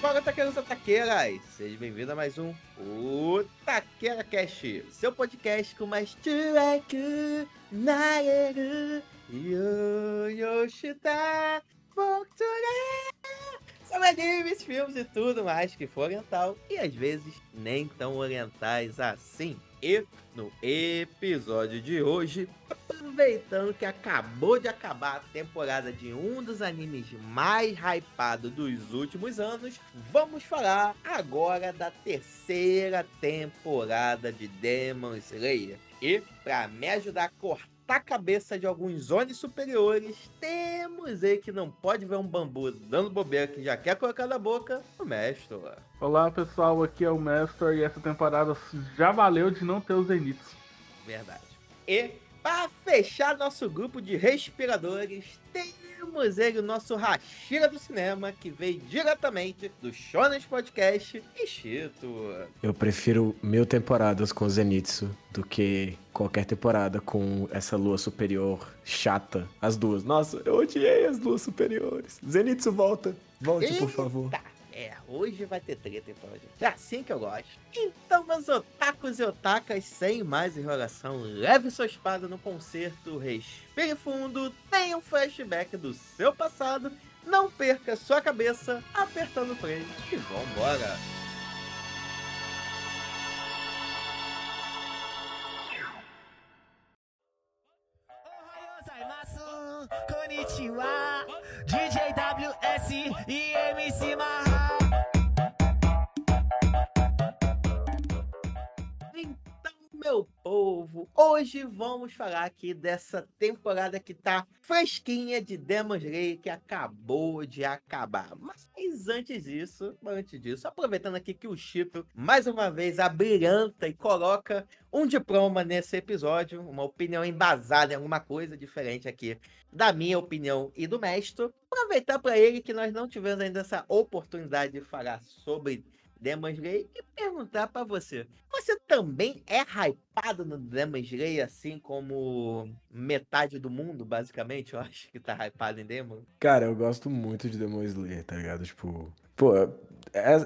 Fala, taqueiros e taqueiras! Seja bem-vindo a mais um O Taqueira Cast, seu podcast com mais turaku, naeru, yo, yoshita, bokuture, sobre animes, filmes e tudo mais que for oriental e às vezes nem tão orientais assim. E no episódio de hoje, aproveitando que acabou de acabar a temporada de um dos animes mais hypados dos últimos anos, vamos falar agora da terceira temporada de Demon Slayer. E para me ajudar a cortar a cabeça de alguns zones superiores, temos aí que não pode ver um bambu dando bobeira que já quer colocar na boca, o mestre. Olá pessoal, aqui é o Mestor e essa temporada já valeu de não ter os Zeniths. Verdade. E para fechar nosso grupo de respiradores, temos ele, o nosso Rachira do Cinema, que veio diretamente do Shonen Podcast e Chito. Eu prefiro mil temporadas com Zenitsu do que qualquer temporada com essa lua superior chata. As duas. Nossa, eu odiei as luas superiores. Zenitsu, volta. Volte, por favor. É, hoje vai ter treta então, gente. É assim que eu gosto. Então, meus otakus e otakas, sem mais enrolação, leve sua espada no concerto, respire fundo, tenha um flashback do seu passado, não perca sua cabeça apertando o play e vambora. お hoje vamos falar aqui dessa temporada que tá fresquinha de Demon Slayer que acabou de acabar. Mas antes disso, antes disso, aproveitando aqui que o Chito mais uma vez abrilhanta e coloca um diploma nesse episódio, uma opinião embasada em alguma coisa diferente aqui da minha opinião e do mestre. Aproveitar para ele que nós não tivemos ainda essa oportunidade de falar sobre Demon Slayer e perguntar pra você: você também é hypado no Demon Slayer, assim como metade do mundo, basicamente? Eu acho que tá hypado em Demon. Cara, eu gosto muito de Demon Slayer, tá ligado? Tipo, pô, é-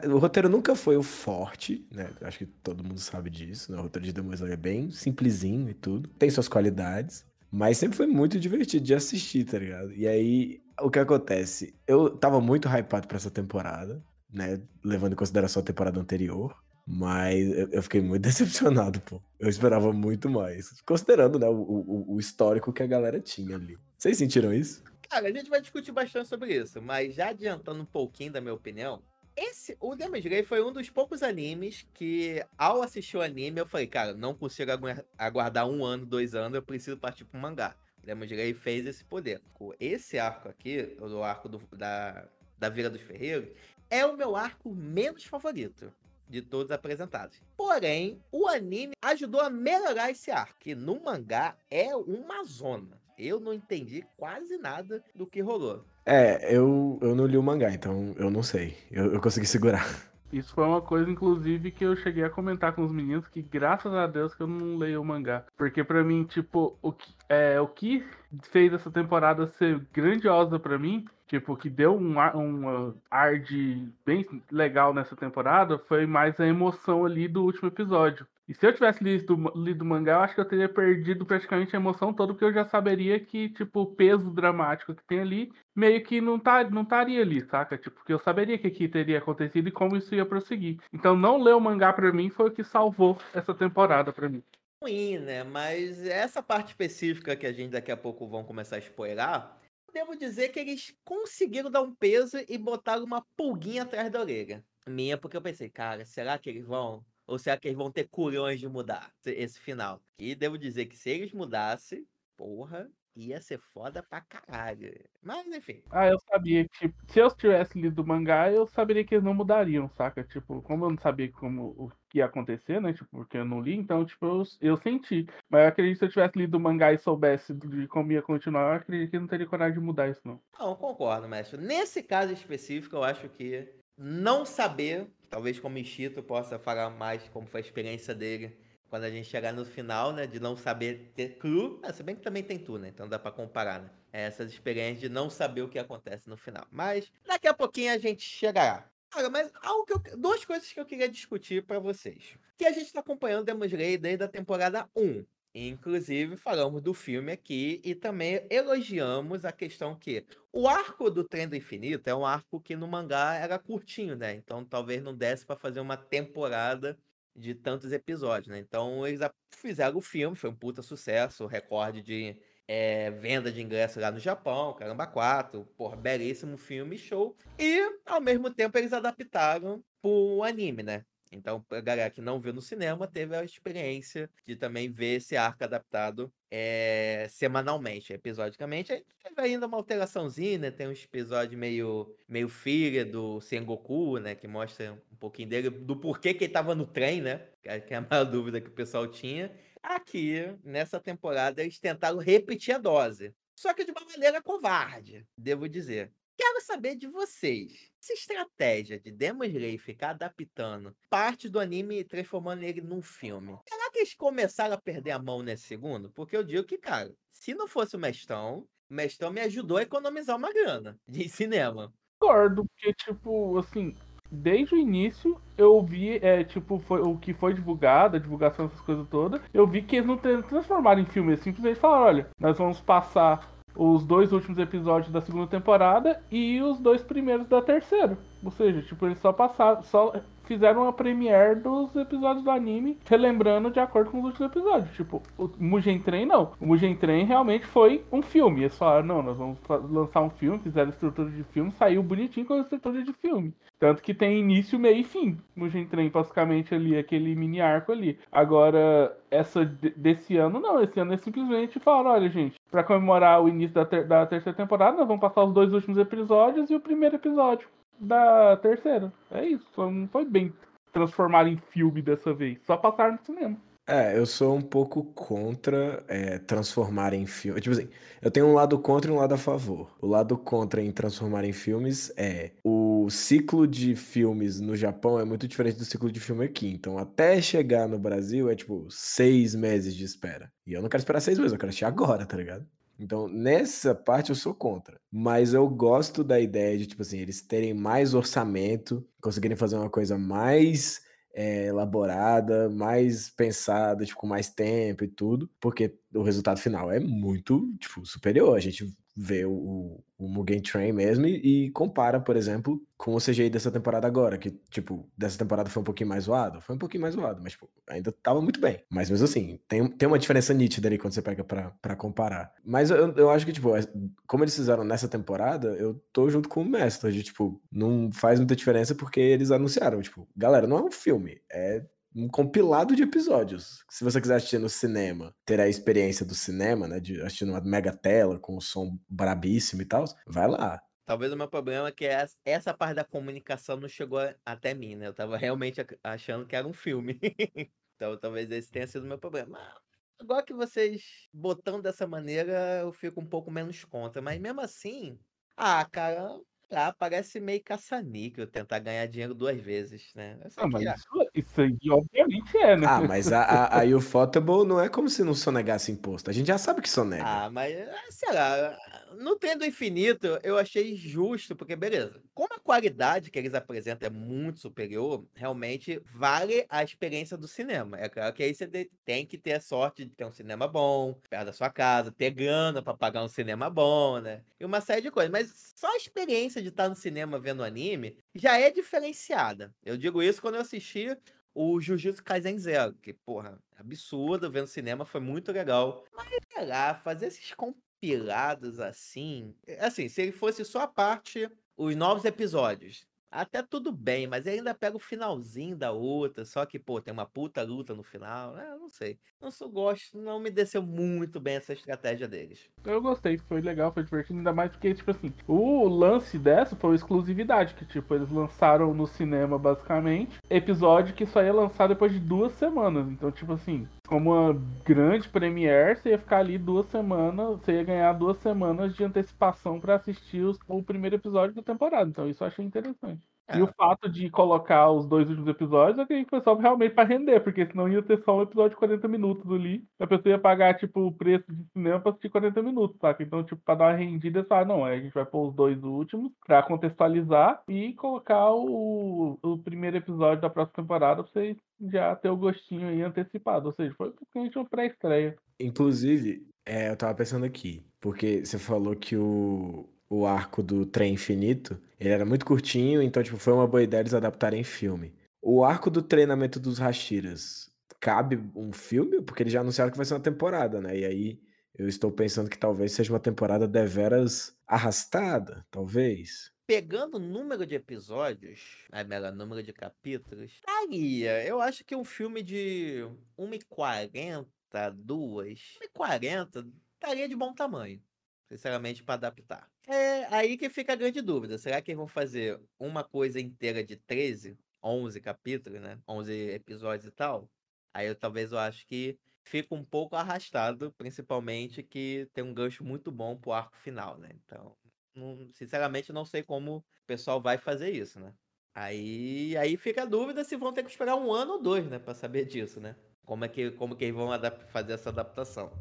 o roteiro nunca foi o forte, né? Acho que todo mundo sabe disso, né? O roteiro de Demon Slayer é bem simplesinho e tudo. Tem suas qualidades, mas sempre foi muito divertido de assistir, tá ligado? E aí, o que acontece? Eu tava muito hypado pra essa temporada, né? Levando em consideração a temporada anterior. Mas eu fiquei muito decepcionado, pô. Eu esperava muito mais. Considerando, né, o, o- o histórico que a galera tinha ali. Vocês sentiram isso? Cara, a gente vai discutir bastante sobre isso, mas já adiantando um pouquinho da minha opinião, esse, o Demon Slayer foi um dos poucos animes que, ao assistir o anime, eu falei, cara, não consigo agu- aguardar um ano, dois anos, eu preciso partir pro mangá. O Demon Slayer fez esse poder. Esse arco aqui, o arco do- da, da Vila dos Ferreiros, é o meu arco menos favorito de todos apresentados. Porém, o anime ajudou a melhorar esse arco, que no mangá é uma zona. Eu não entendi quase nada do que rolou. É, eu, eu não li o mangá, então eu não sei. Eu, eu consegui segurar. Isso foi uma coisa, inclusive, que eu cheguei a comentar com os meninos, que graças a Deus que eu não leio o mangá. Porque pra mim, tipo, o que, é, o que fez essa temporada ser grandiosa pra mim, tipo, que deu um ar, um, uh, ar de bem legal nessa temporada, foi mais a emoção ali do último episódio. E se eu tivesse lido, lido o mangá, eu acho que eu teria perdido praticamente a emoção toda, porque eu já saberia que, tipo, o peso dramático que tem ali meio que não, tá, não estaria ali, saca? Tipo, porque eu saberia que aqui teria acontecido e como isso ia prosseguir. Então não ler o mangá pra mim foi o que salvou essa temporada pra mim. Ruim, né? Mas essa parte específica que a gente daqui a pouco vão começar a spoiler, devo dizer que eles conseguiram dar um peso e botar uma pulguinha atrás da orelha. Minha, porque eu pensei, cara, será que eles vão? Ou será que eles vão ter culhões de mudar esse- final? E devo dizer que se eles mudassem, porra, ia ser foda pra caralho. Mas enfim. Ah, eu sabia que, tipo, se eu tivesse lido o mangá, eu saberia que eles não mudariam, saca? Tipo, como eu não sabia como o que ia acontecer, né? Tipo, porque eu não li, então, tipo, eu, eu senti. Mas eu acredito que se eu tivesse lido o mangá e soubesse de como ia continuar, eu acredito que não teria coragem de mudar isso, não. Não, concordo, mestre. Nesse caso específico, eu acho que não saber, talvez como Ishito possa falar mais como foi a experiência dele quando a gente chegar no final, né, de não saber ter cru, ah, se bem que também tem tu, né, então dá pra comparar, né, essas experiências de não saber o que acontece no final. Mas daqui a pouquinho a gente chegará. Cara, mas algo eu, duas coisas que eu queria discutir pra vocês. Que a gente tá acompanhando Demon Slayer desde a temporada 1. Inclusive, falamos do filme aqui e também elogiamos a questão que o arco do Trem do Infinito é um arco que no mangá era curtinho, né? Então talvez não desse pra fazer uma temporada de tantos episódios, né? Então eles fizeram o filme, foi um puta sucesso, recorde de eh, venda de ingressos lá no Japão, Caramba 4, porra, belíssimo filme, show. E ao mesmo tempo eles adaptaram pro anime, né? Então, pra galera que não viu no cinema, teve a experiência de também ver esse arco adaptado eh, semanalmente, episodicamente. Aí teve ainda uma alteraçãozinha, né? Tem um episódio meio, meio filha do Sengoku, né? Que mostra um pouquinho dele, do porquê que ele tava no trem, né? Que é que é a maior dúvida que o pessoal tinha. Aqui, nessa temporada, eles tentaram repetir a dose. Só que de uma maneira covarde, devo dizer. Quero saber de vocês. Essa estratégia de Demon Slayer ficar adaptando parte do anime e transformando ele num filme. Será que eles começaram a perder a mão nesse segundo? Porque eu digo que, cara, se não fosse o Mestão, o Mestão me ajudou a economizar uma grana de cinema. Concordo, porque, tipo, assim, desde o início eu vi, é, tipo, foi, o que foi divulgado, a divulgação dessas coisas todas, eu vi que eles não tra- transformaram em filme, eles simplesmente falaram, olha, nós vamos passar os dois últimos episódios da segunda temporada e os dois primeiros da terceira. Ou seja, tipo, eles só passaram, só fizeram a premiere dos episódios do anime, relembrando de acordo com os últimos episódios. Tipo, o Mugen Train não. O Mugen Train realmente foi um filme. Eles falaram, não, nós vamos lançar um filme, fizeram estrutura de filme, saiu bonitinho com a estrutura de filme. Tanto que tem início, meio e fim. Mugen Train, basicamente, ali, aquele mini arco ali. Agora, essa de- desse ano, não. Esse ano eles simplesmente falaram, olha, gente, pra comemorar o início da, ter- da terceira temporada, nós vamos passar os dois últimos episódios e o primeiro episódio da terceira. É isso. Não foi bem transformar em filme dessa vez. Só passaram no cinema. É, eu sou um pouco contra é, transformar em filme. Tipo assim, eu tenho um lado contra e um lado a favor. O lado contra em transformar em filmes é o ciclo de filmes no Japão é muito diferente do ciclo de filme aqui. Então, até chegar no Brasil é tipo seis meses de espera. E eu não quero esperar seis meses, eu quero assistir agora, tá ligado? Então, nessa parte eu sou contra. Mas eu gosto da ideia de, tipo assim, eles terem mais orçamento, conseguirem fazer uma coisa mais é, elaborada, mais pensada, tipo, com mais tempo e tudo, porque o resultado final é muito, tipo, superior. A gente vê o, o Mugen Train mesmo e, e compara, por exemplo, com o CGI dessa temporada agora, que, tipo, dessa temporada foi um pouquinho mais zoado, foi um pouquinho mais zoado, mas, tipo, ainda tava muito bem. Mas mesmo assim, tem, tem uma diferença nítida ali quando você pega pra, pra comparar. Mas eu, eu acho que, tipo, é- como eles fizeram nessa temporada, eu tô junto com o Mestre, de, tipo, não faz muita diferença porque eles anunciaram, tipo, galera, não é um filme, é um compilado de episódios. Se você quiser assistir no cinema, ter a experiência do cinema, né, de assistir numa mega tela com o som brabíssimo e tal, vai lá. Talvez o meu problema é que essa, parte da comunicação não chegou até mim, né? Eu tava realmente ac- achando que era um filme. então talvez esse tenha sido o meu problema. Mas Agora que vocês botando dessa maneira, eu fico um pouco menos contra. Mas mesmo assim, ah, cara, ah, parece meio caça-níquel tentar ganhar dinheiro duas vezes, né? Ah, mas é- isso, isso aí obviamente é, né? Ah, mas a, a, a Ufotable não é como se não sonegasse imposto. A gente já sabe que sonega. Ah, mas ah, sei lá, no Trem do Infinito eu achei justo, porque beleza, como a qualidade que eles apresentam é muito superior, realmente vale a experiência do cinema. É claro que aí você tem que ter a sorte de ter um cinema bom, perto da sua casa, ter grana pra pagar um cinema bom, né? E uma série de coisas. Mas só a experiência de estar no cinema vendo anime já é diferenciada. Eu digo isso quando eu assisti o Jujutsu Kaisen Zero, que, porra, absurdo, vendo cinema foi muito legal. Mas, lá, fazer esses compilados assim. é, Assim, se ele fosse só a parte, os novos episódios. Até tudo bem, mas ainda pega o finalzinho da outra, só que, pô, tem uma puta luta no final. É, não sei. Não sou gosto, não me desceu muito bem essa estratégia deles. Eu gostei, foi legal, foi divertido, ainda mais porque, tipo assim, o lance dessa foi exclusividade, que, tipo, eles lançaram no cinema, basicamente, episódio que só ia lançar depois de duas semanas. Então, tipo assim, uma grande premiere, você ia ficar ali duas semanas, você ia ganhar duas semanas de antecipação pra assistir os- o primeiro episódio da temporada. Então, isso eu achei interessante. E É. o fato de colocar os dois últimos episódios, acredito que foi só realmente pra render, porque senão ia ter só um episódio de 40 minutos ali. A pessoa ia pagar, tipo, o preço de cinema pra assistir 40 minutos, saca? Então, tipo, pra dar uma rendida, falaram, não, a gente vai pôr os dois últimos pra contextualizar e colocar o, o primeiro episódio da próxima temporada pra vocês já ter o gostinho aí antecipado. Ou seja, foi praticamente uma pré-estreia. Inclusive, é, eu tava pensando aqui, porque você falou que o, o arco do Trem Infinito, ele era muito curtinho, então, tipo, foi uma boa ideia eles adaptarem em filme. O arco do treinamento dos Hashiras, cabe um filme? Porque eles já anunciaram que vai ser uma temporada, né? E aí, eu estou pensando que talvez seja uma temporada deveras arrastada, talvez. Pegando o número de episódios, a número de capítulos, estaria. Eu acho que um filme de 1h40, 2, 1h40, estaria de bom tamanho. Sinceramente, para adaptar. É aí que fica a grande dúvida. Será que eles vão fazer uma coisa inteira de 13, 11 capítulos, né? 11 episódios e tal? Aí eu talvez eu acho que fica um pouco arrastado, principalmente que tem um gancho muito bom pro arco final, né? Então, não- sinceramente, não sei como o pessoal vai fazer isso, né? Aí, aí fica a dúvida se vão ter que esperar um ano ou dois, né, Pra saber disso, né? Como é que, como que eles vão fazer essa adaptação.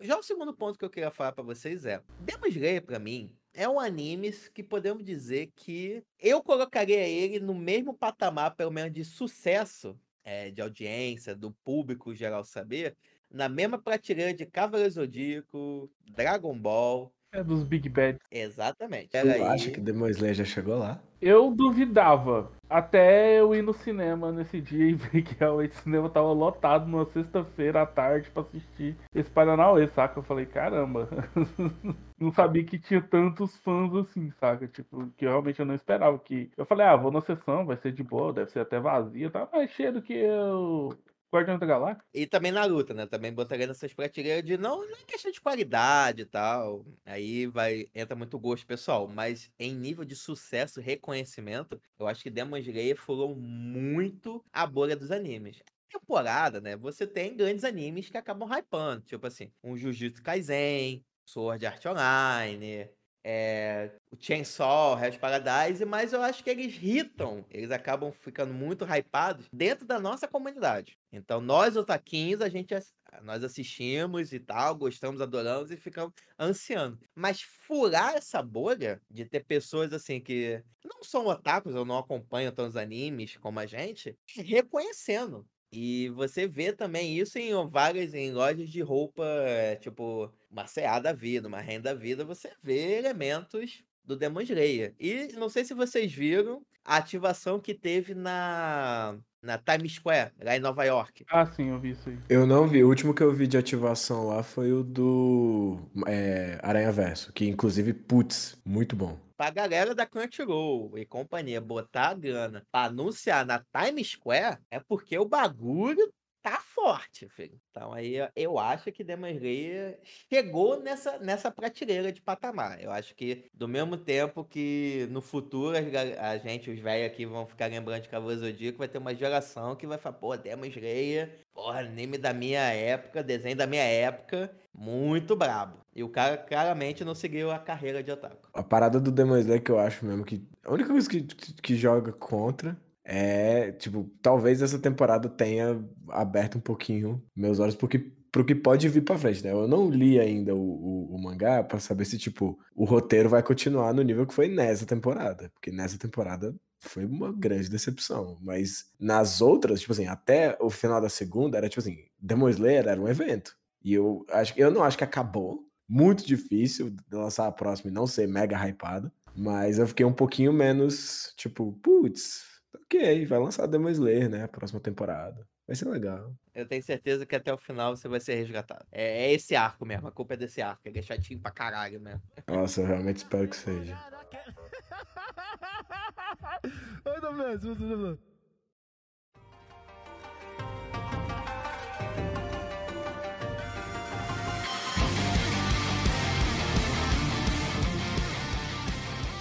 Já o segundo ponto que eu queria falar pra vocês é, Demon Slayer pra mim é um anime que podemos dizer que eu colocaria ele no mesmo patamar, pelo menos de sucesso, é, de audiência, do público geral saber, na mesma prateleira de Cavaleiro Zodíaco, Dragon Ball, É dos Big Bad. exatamente. Tu Pera acha aí. que Demon Slayer já chegou lá? Eu duvidava. Até eu ir no cinema nesse dia e ver que realmente o cinema tava lotado numa sexta-feira à tarde pra assistir esse Paranauê, saca? Eu falei, caramba. não sabia que tinha tantos fãs assim, saca? Tipo, que realmente eu não esperava. que Eu falei, ah, vou na sessão, vai ser de boa, deve ser até vazia, tá mais cheio do que o Guardião da Galáxia. E também Naruto, né? Também botaria nessas prateleiras de não, não é questão de qualidade e tal. Aí vai entra muito gosto pessoal, mas em nível de sucesso, reconhecimento, eu acho que Demon Slayer furou muito a bolha dos animes. Temporada, né? Você tem grandes animes que acabam hypando, tipo assim, um Jujutsu Kaisen, Sword Art Online, é, o Chainsaw, Hell's Paradise, mas eu acho que eles hitam, eles acabam ficando muito hypados dentro da nossa comunidade. Então, nós, otaquinhos, a gente nós assistimos e tal, gostamos, adoramos e ficamos ansiando. Mas furar essa bolha de ter pessoas assim que não são otakus ou não acompanham tantos animes como a gente, reconhecendo. E você vê também isso em várias em lojas de roupa, eh, tipo, uma CA da vida, uma renda da vida, você vê elementos do Demon Slayer. E não sei se vocês viram a ativação que teve na, na Times Square, lá em Nova York. Ah, sim, eu vi isso aí. Eu não vi. O último que eu vi de ativação lá foi o do é, Aranha Verso, que inclusive, putz, muito bom. Pra galera da Crunchyroll e companhia botar a grana pra anunciar na Times Square, é porque o bagulho tá forte, filho. Então aí eu- acho que Demon Slayer chegou nessa, nessa prateleira de patamar. Eu acho que do mesmo tempo que no futuro a gente, os velhos aqui, vão ficar lembrando de Cavaleiro Zodíaco, vai ter uma geração que vai falar, pô, Demon Slayer, porra, anime da minha época, desenho da minha época, muito brabo. E o cara claramente não seguiu a carreira de otaku. A parada do Demon Slayer que eu acho mesmo que. A única coisa que, que, que joga contra é, tipo, talvez essa temporada tenha aberto um pouquinho meus olhos pro que, pro que pode vir pra frente, né? Eu não li ainda o, o, o mangá pra saber se, tipo, o roteiro vai continuar no nível que foi nessa temporada. Porque nessa temporada foi uma grande decepção. Mas nas outras, tipo assim, até o final da segunda, era tipo assim, Demon Slayer era um evento. E eu acho eu não acho que acabou. Muito difícil lançar a próxima e não ser mega hypado. Mas eu fiquei um pouquinho menos, tipo, putz, ok, vai lançar Demon Slayer, né? A próxima temporada. Vai ser legal. Eu tenho certeza que até o final você vai ser resgatado. É, é esse arco mesmo, a culpa é desse arco. Ele é chatinho pra caralho mesmo. Nossa, eu realmente espero que seja.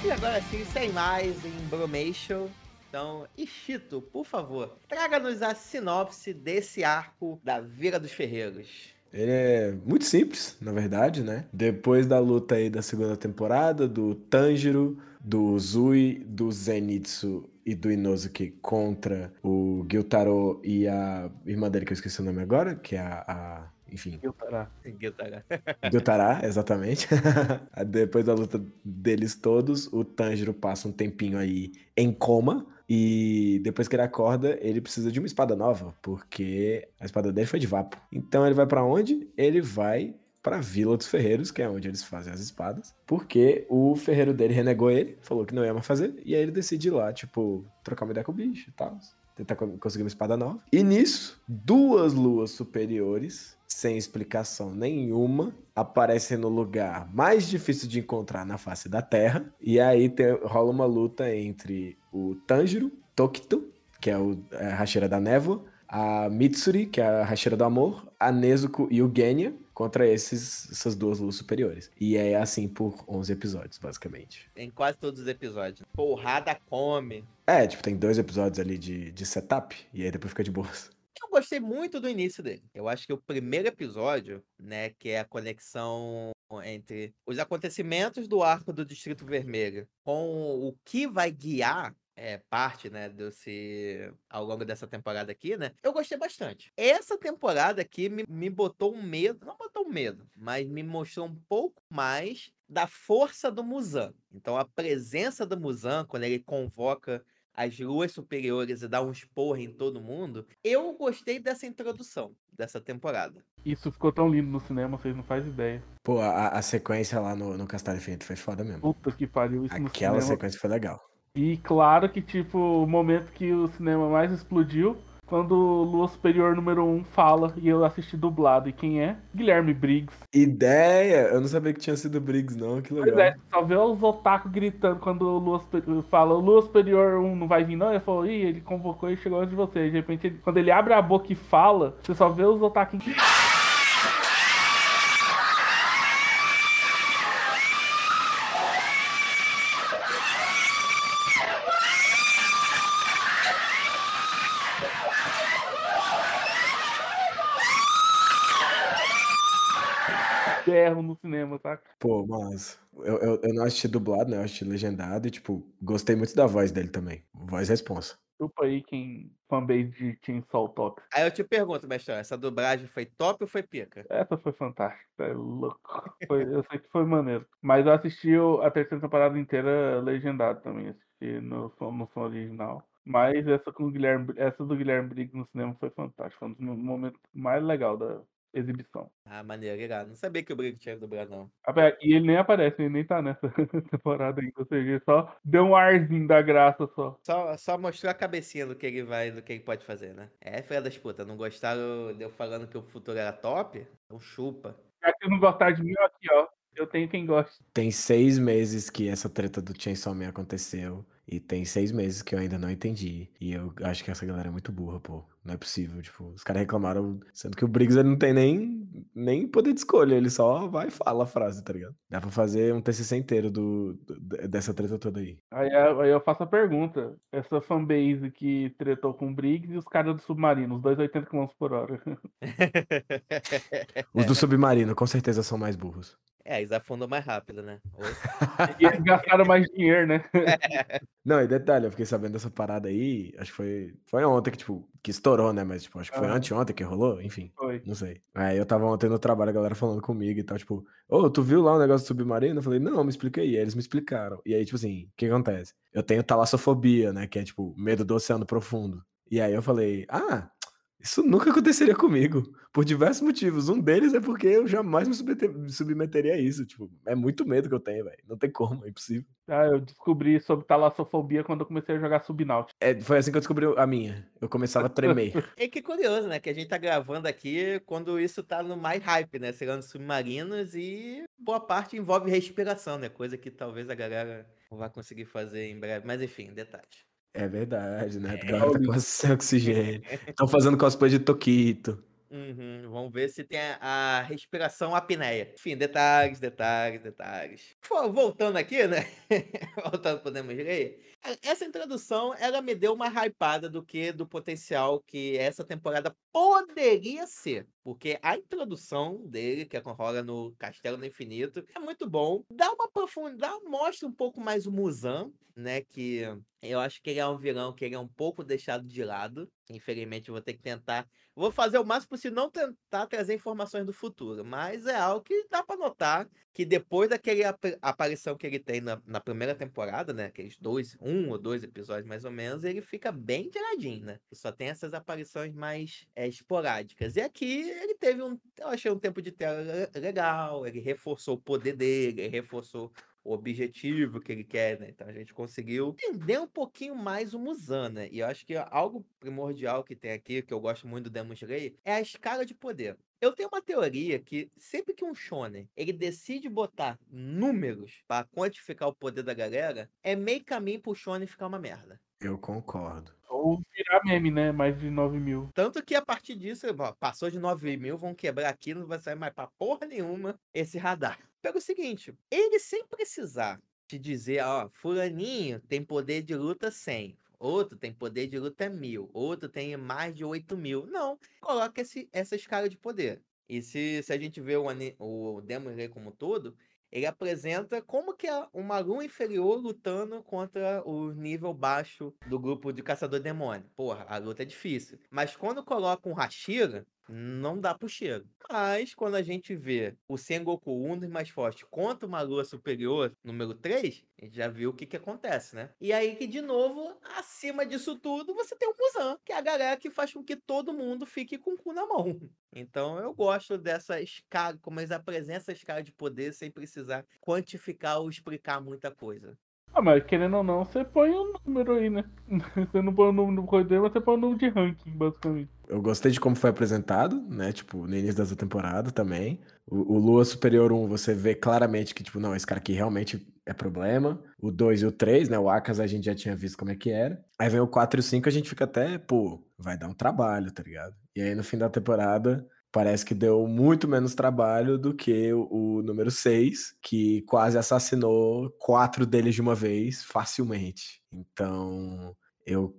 E agora sim, sem mais, em Bromation. Então, Ishito, por favor, traga-nos a sinopse desse arco da Vira dos Ferreiros. Ele é muito simples, na verdade, né? Depois da luta aí da segunda temporada, do Tanjiro, do Zui, do Zenitsu e do Inosuke contra o Gyutaro e a irmã dele, que eu esqueci o nome agora, que é a... a- enfim. Gyutara. Gyutara, exatamente. Depois da luta deles todos, o Tanjiro passa um tempinho aí em coma. E depois que ele acorda, ele precisa de uma espada nova, porque a espada dele foi de vapo. Então ele vai pra onde? Ele vai pra Vila dos Ferreiros, que é onde eles fazem as espadas, porque o ferreiro dele renegou ele, falou que não ia mais fazer, e aí ele decide ir lá, tipo, trocar uma ideia com o bicho e tal, tentar co- conseguir uma espada nova. E nisso, duas luas superiores, sem explicação nenhuma, aparecem no lugar mais difícil de encontrar na face da Terra, e aí tem- rola uma luta entre o Tanjiro, Tokito, que é o, é a racheira da névoa, a Mitsuri, que é a racheira do amor, a Nezuko e o Genya contra esses, essas duas luas superiores. E é assim por 11 episódios, basicamente. Em quase todos os episódios. Porrada come. É, tipo, tem dois episódios ali de, de setup, e aí depois fica de boas. Eu gostei muito do início dele. Eu acho que o primeiro episódio, né, que é a conexão entre os acontecimentos do arco do Distrito Vermelho com o que vai guiar é, parte, né, desse ao longo dessa temporada aqui, né? Eu gostei bastante. Essa temporada aqui me, me botou um medo, não botou um medo, mas me mostrou um pouco mais da força do Muzan. Então a presença do Muzan quando ele convoca as luas superiores e dá um esporro em todo mundo, eu gostei dessa introdução dessa temporada. Isso ficou tão lindo no cinema, vocês não fazem ideia. Pô, a, a sequência lá no, no Castelo Infinito foi foda mesmo. Puta que pariu isso no Aquela cinema. sequência foi legal. E claro que, tipo, o momento que o cinema mais explodiu, quando o Lua Superior número 1 fala e eu assisti dublado. E quem é? Guilherme Briggs. Ideia! Eu não sabia que tinha sido Briggs, não. Que Pois legal. é, só vê os otaku gritando quando o Lua Superior fala, Lua Superior 1 não vai vir não, ele falou, ih, ele convocou e chegou antes de você. De repente, quando ele abre a boca e fala, você só vê os otaku no cinema, tá? Pô, mas eu, eu, eu não assisti dublado, né? Eu assisti legendado e, tipo, gostei muito da voz dele também. Voz responsa. Desculpa aí quem fanbase de Chainsaw Talks. Aí eu te pergunto, Mestrão, essa dublagem foi top ou foi pica? Essa foi fantástica, é louco. Foi- eu sei que foi maneiro. Mas eu assisti a terceira temporada inteira legendado também, assisti no, som- no som original. Mas essa com o Guilherme, essa do Guilherme Briggs no cinema foi fantástica, foi um dos momentos mais legais da exibição. Ah, maneiro, legal. Não sabia que o Brigo tinha dublado, não. E ele nem aparece, ele nem tá nessa temporada ainda, ou seja, ele só deu um arzinho da graça só. Só, só mostrou a cabecinha do que ele vai, do que ele pode fazer, né? É, filha das putas, não gostaram de eu falando que o futuro era top? Então chupa. Já que não gostar de mim, aqui, ó. Eu tenho quem gosta. Tem seis meses que essa treta do Chainsaw Man aconteceu. E tem seis meses que eu ainda não entendi. E eu acho que essa galera é muito burra, pô. Não é possível. Tipo, os caras reclamaram. Sendo que o Briggs ele não tem nem, nem poder de escolha. Ele só vai e fala a frase, tá ligado? Dá pra fazer um TCC inteiro do, do- dessa treta toda aí. Aí, aí eu faço a pergunta. Essa fanbase que tretou com o Briggs e os caras do submarino, os dois 80 km por hora. Os do submarino, com certeza, são mais burros. É, eles afundam mais rápido, né? Ou- E eles gastaram mais dinheiro, né? Não, e detalhe, eu fiquei sabendo dessa parada aí. Acho que foi, foi ontem que, tipo, que estourou, né? Mas, tipo, acho que foi Aham. anteontem que rolou, enfim. Foi. Não sei. Aí eu tava ontem no trabalho, a galera falando comigo e tal, tipo, ô, tu viu lá o negócio do submarino? Eu falei, não, me explica aí. Aí eles me explicaram. E aí, tipo assim, o que acontece? Eu tenho talassofobia, né? Que é, tipo, medo do oceano profundo. E aí eu falei, ah, isso nunca aconteceria comigo. Por diversos motivos. Um deles é porque eu jamais me submete- me submeteria a isso. Tipo, é muito medo que eu tenho, velho. Não tem como, é impossível. Ah, eu descobri sobre talassofobia quando eu comecei a jogar Subnáutica. É, foi assim que eu descobri a minha. Eu começava a tremer. E que curioso, né? Que a gente tá gravando aqui quando isso tá no mais hype, né? Serão submarinos e boa parte envolve respiração, né? Coisa que talvez a galera não vai conseguir fazer em breve. Mas enfim, detalhes. É verdade, né? É. galera tá quase sem oxigênio. Estão fazendo cosplay de Toquito. Uhum, vamos ver se tem a, a respiração apneia. Enfim, detalhes, detalhes, detalhes. Voltando aqui, né? voltando pro Demon Slayer. Essa introdução, ela me deu uma hypada do que do potencial que essa temporada poderia ser. Porque a introdução dele, que rola no Castelo do Infinito, é muito bom. Dá uma profundidade, mostra um pouco mais o Muzan, né? Que eu acho que ele é um vilão que ele é um pouco deixado de lado. Infelizmente, vou ter que tentar. Vou fazer o máximo possível não tentar trazer informações do futuro, mas é algo que dá para notar que depois daquela ap aparição que ele tem na, na, primeira temporada, né? Aqueles dois, um ou dois episódios mais ou menos, ele fica bem tiradinho, né? Só tem essas aparições mais é, esporádicas. E aqui ele teve um, eu achei um tempo de tela legal, ele reforçou o poder dele, ele reforçou o objetivo que ele quer, né? Então a gente conseguiu entender um pouquinho mais o Muzan, né? E eu acho que algo primordial que tem aqui, que eu gosto muito do Demon Slayer, é a escala de poder. Eu tenho uma teoria que sempre que um shonen ele decide botar números para quantificar o poder da galera, é meio caminho pro shonen ficar uma merda. Eu concordo. Ou virar meme, né? Mais de 9 mil. Tanto que a partir disso, ó, passou de 9 mil, vão quebrar aqui, não vai sair mais pra porra nenhuma esse radar. Pega o seguinte, ele sem precisar te dizer, ó, fulaninho tem poder de luta 100, outro tem poder de luta mil, outro tem mais de 8 mil. Não, coloca esse, essa escala de poder. E se, se a gente vê o, o Demon Slayer como um todo, ele apresenta como que é um maluco inferior lutando contra o nível baixo do grupo de caçador de demônio. Porra, a luta é difícil. Mas quando coloca um Hashira, não dá pro cheiro. Mas quando a gente vê o Sengoku, um dos mais fortes, contra uma lua superior, número 3, a gente já viu o que que acontece, né? E aí que, de novo, acima disso tudo, você tem o Muzan, que é a galera que faz com que todo mundo fique com o cu na mão. Então eu gosto dessa escala, como eles apresentam essa escala de poder sem precisar quantificar ou explicar muita coisa. Ah, mas querendo ou não, você põe um número aí, né? Você não põe o número do poder, mas você põe o número de ranking, basicamente. Eu gostei de como foi apresentado, né? Tipo, no início dessa temporada também. O, o Lua Superior 1, você vê claramente que, tipo, não, esse cara aqui realmente é problema. O 2 e o 3, né? O Akas a gente já tinha visto como é que era. Aí vem o 4 e o 5, a gente fica até, pô, vai dar um trabalho, tá ligado? E aí no fim da temporada, parece que deu muito menos trabalho do que o, o número 6, que quase assassinou quatro deles de uma vez, facilmente. Então, eu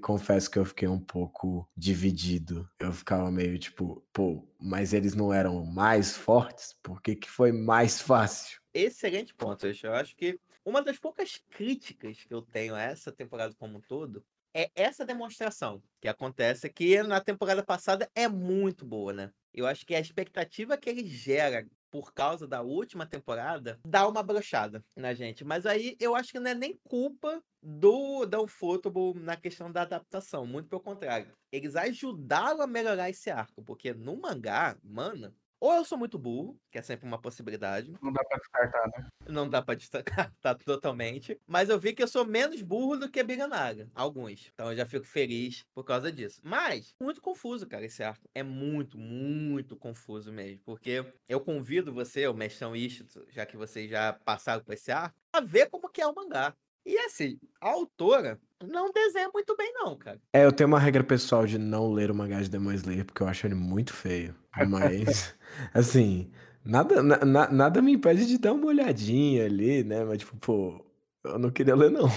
confesso que eu fiquei um pouco dividido. Eu ficava meio tipo, pô, mas eles não eram mais fortes? Por que, que foi mais fácil? Excelente ponto. Eu acho que uma das poucas críticas que eu tenho a essa temporada como um todo é essa demonstração que acontece que na temporada passada é muito boa, né? Eu acho que a expectativa que ele gera por causa da última temporada dá uma brochada na gente. Mas aí eu acho que não é nem culpa do da Ufotable na questão da adaptação, muito pelo contrário. Eles ajudaram a melhorar esse arco, porque no mangá, mano, ou eu sou muito burro, que é sempre uma possibilidade. Não dá pra descartar, né? Não dá pra descartar totalmente. Mas eu vi que eu sou menos burro do que Biganaga. Alguns. Então eu já fico feliz por causa disso. Mas, muito confuso, cara, esse arco. É muito, muito confuso mesmo. Porque eu convido você, o Mestrão Ishito, já que vocês já passaram por esse arco, a ver como que é o mangá. E assim, a autora não desenha muito bem, não, cara. É, eu tenho uma regra pessoal de não ler o mangá de Demon Slayer, porque eu acho ele muito feio. Mas, assim, nada, na, nada me impede de dar uma olhadinha ali, né? Mas, tipo, pô, eu não queria ler, não.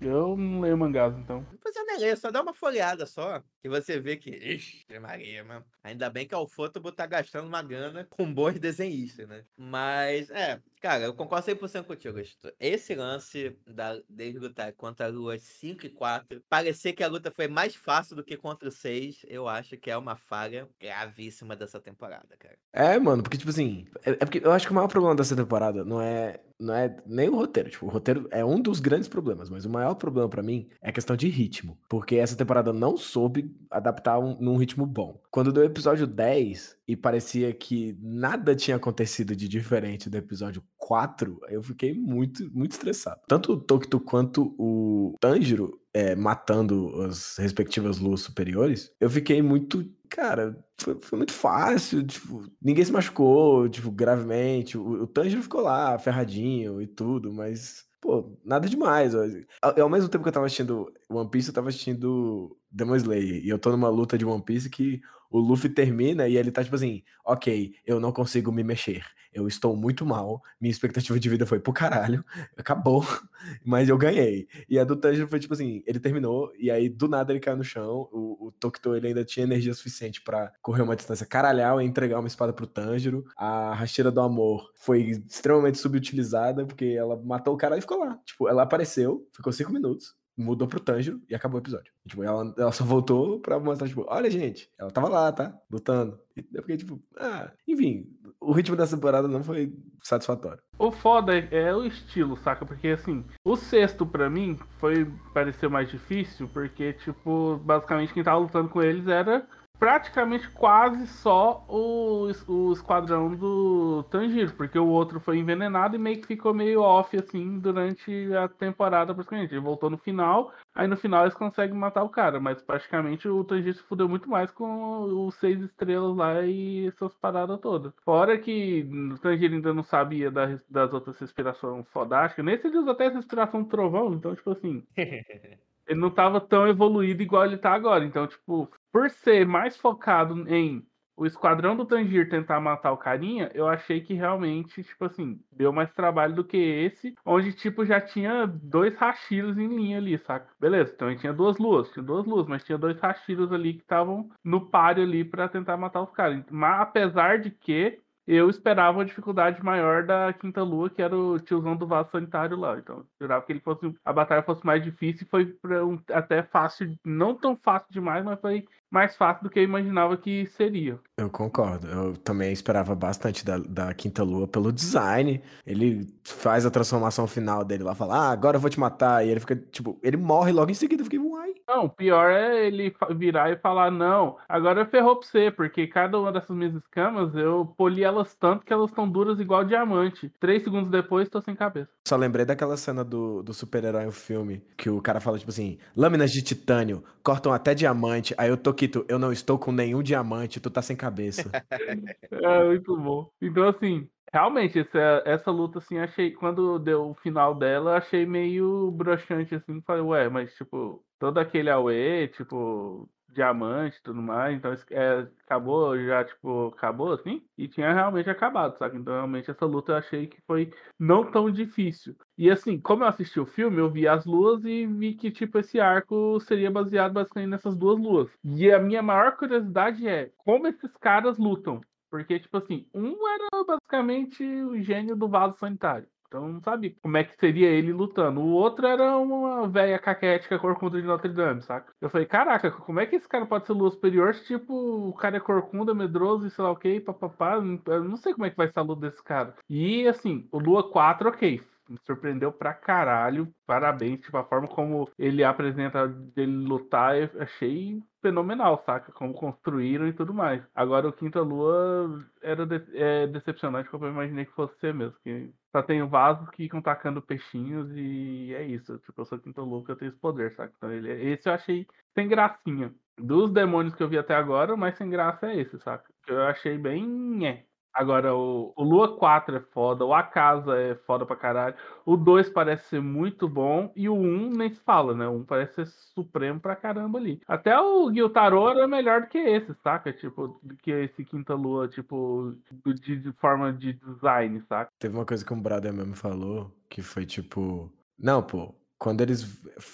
Eu não leio mangás, então. Não precisa nem ler, só dá uma folheada só. Que você vê que. Ixi, Maria, mano. Ainda bem que a Ufotable tá gastando uma grana com bons desenhistas, né? Mas, é, cara, eu concordo 100% contigo, Augusto. Esse lance da, desde lutar contra a Lua 5 e 4, parecer que a luta foi mais fácil do que contra o 6, eu acho que é uma falha gravíssima dessa temporada, cara. É, mano, porque, tipo assim, é, é porque eu acho que o maior problema dessa temporada não é não é nem o roteiro. Tipo, o roteiro é um dos grandes problemas, mas o maior problema para mim é a questão de ritmo. Porque essa temporada não soube adaptar um, num ritmo bom. Quando deu o episódio 10 e parecia que nada tinha acontecido de diferente do episódio 4, eu fiquei muito, muito estressado. Tanto o Tokito quanto o Tanjiro é, matando as respectivas luas superiores, eu fiquei muito. Cara, foi, foi muito fácil. Tipo, ninguém se machucou, tipo, gravemente. O, o Tanjiro ficou lá, ferradinho e tudo, mas pô, nada demais. Ao, ao mesmo tempo que eu tava assistindo One Piece, eu tava assistindo Demon Slayer. E eu tô numa luta de One Piece que o Luffy termina e ele tá tipo assim, ok, eu não consigo me mexer. Eu estou muito mal, minha expectativa de vida foi pro caralho, acabou, mas eu ganhei. E a do Tanjiro foi tipo assim, ele terminou e aí do nada ele caiu no chão, o, o Tokito ele ainda tinha energia suficiente pra correr uma distância caralhal e entregar uma espada pro Tanjiro. A Rashira do Amor foi extremamente subutilizada porque ela matou o cara e ficou lá. Tipo, ela apareceu, ficou cinco minutos, mudou pro Tanjiro e acabou o episódio. Tipo, ela, ela só voltou pra mostrar, tipo, olha, gente, ela tava lá, tá? Lutando. E eu fiquei, tipo, ah, enfim, o ritmo dessa temporada não foi satisfatório. O foda é, o estilo, saca? Porque assim, o sexto pra mim foi pareceu mais difícil, porque, tipo, basicamente quem tava lutando com eles era praticamente quase só o, o esquadrão do Tanjiro, porque o outro foi envenenado e meio que ficou meio off assim durante a temporada praticamente. Ele voltou no final, aí no final eles conseguem matar o cara, mas praticamente o Tanjiro se fudeu muito mais com os seis estrelas lá e essas paradas todas. Fora que o Tanjiro ainda não sabia da res- das outras respirações fodásticas, nesse ele usa até a respiração do trovão, então tipo assim, ele não tava tão evoluído igual ele tá agora. Então, tipo, por ser mais focado em o esquadrão do Tanjiro tentar matar o carinha, eu achei que realmente, tipo assim, deu mais trabalho do que esse, onde, tipo, já tinha dois Hashiros em linha ali, saca? Beleza, então tinha duas luas, tinha duas luas, mas tinha dois Hashiros ali que estavam no páreo ali pra tentar matar os caras. Mas apesar de que eu esperava uma dificuldade maior da Quinta Lua, que era o tiozão do vaso sanitário lá. Então, eu esperava que ele fosse a batalha fosse mais difícil foi um- até fácil, não tão fácil demais, mas foi mais fácil do que eu imaginava que seria. Eu concordo. Eu também esperava bastante da, da Quinta Lua pelo design. Ele faz a transformação final dele lá, fala, ah, agora eu vou te matar. E ele fica, tipo, ele morre logo em seguida. Eu fiquei, uai. Não, o pior é ele virar e falar, não, agora ferrou pra você, porque cada uma dessas minhas escamas eu poli elas tanto que elas estão duras igual diamante. Três segundos depois, tô sem cabeça. Só lembrei daquela cena do, do super-herói no filme, que o cara fala, tipo assim, lâminas de titânio, cortam até diamante. Aí o Tokito, eu não estou com nenhum diamante, tu tá sem cabeça. É muito bom. Então, assim, realmente, essa, essa luta, assim, achei. Quando deu o final dela, achei meio broxante, assim. Falei, ué, mas, tipo, todo aquele Aue, tipo, diamante e tudo mais. Então, é, acabou, já, tipo, acabou, assim. E tinha realmente acabado, sabe? Então, realmente, essa luta eu achei que foi não tão difícil. E, assim, como eu assisti o filme, eu vi as luas e vi que, tipo, esse arco seria baseado basicamente nessas duas luas. E a minha maior curiosidade é como esses caras lutam. Porque, tipo assim, um era basicamente o gênio do vaso sanitário. Então não sabia como é que seria ele lutando. O outro era uma velha caquética corcunda de Notre Dame, saca? Eu falei, caraca, como é que esse cara pode ser lua superior se, tipo, o cara é corcunda, medroso e sei lá o que, papapá. Eu não sei como é que vai ser a luta desse cara. E, assim, o Lua 4, ok. Me surpreendeu pra caralho. Parabéns. Tipo, a forma como ele apresenta dele lutar, eu achei fenomenal, saca? Como construíram e tudo mais. Agora o Quinta Lua era de- é, decepcionante, como eu imaginei que fosse ser mesmo. Que só tem vasos que ficam tacando peixinhos e é isso. Tipo, eu sou Quinta Lua que eu tenho esse poder, saca? Então ele, esse eu achei sem gracinha. Dos demônios que eu vi até agora, o mais sem graça é esse, saca? Eu achei bem. É. Agora, o, o Lua 4 é foda, o Akasa é foda pra caralho, o 2 parece ser muito bom, e o 1 nem se fala, né? O 1 parece ser supremo pra caramba ali. Até o Gyutaro era melhor do que esse, saca? Tipo, do que esse Quinta Lua, tipo, do- de, de forma de design, saca? Teve uma coisa que um brother meu me falou, que foi tipo, não, pô, quando eles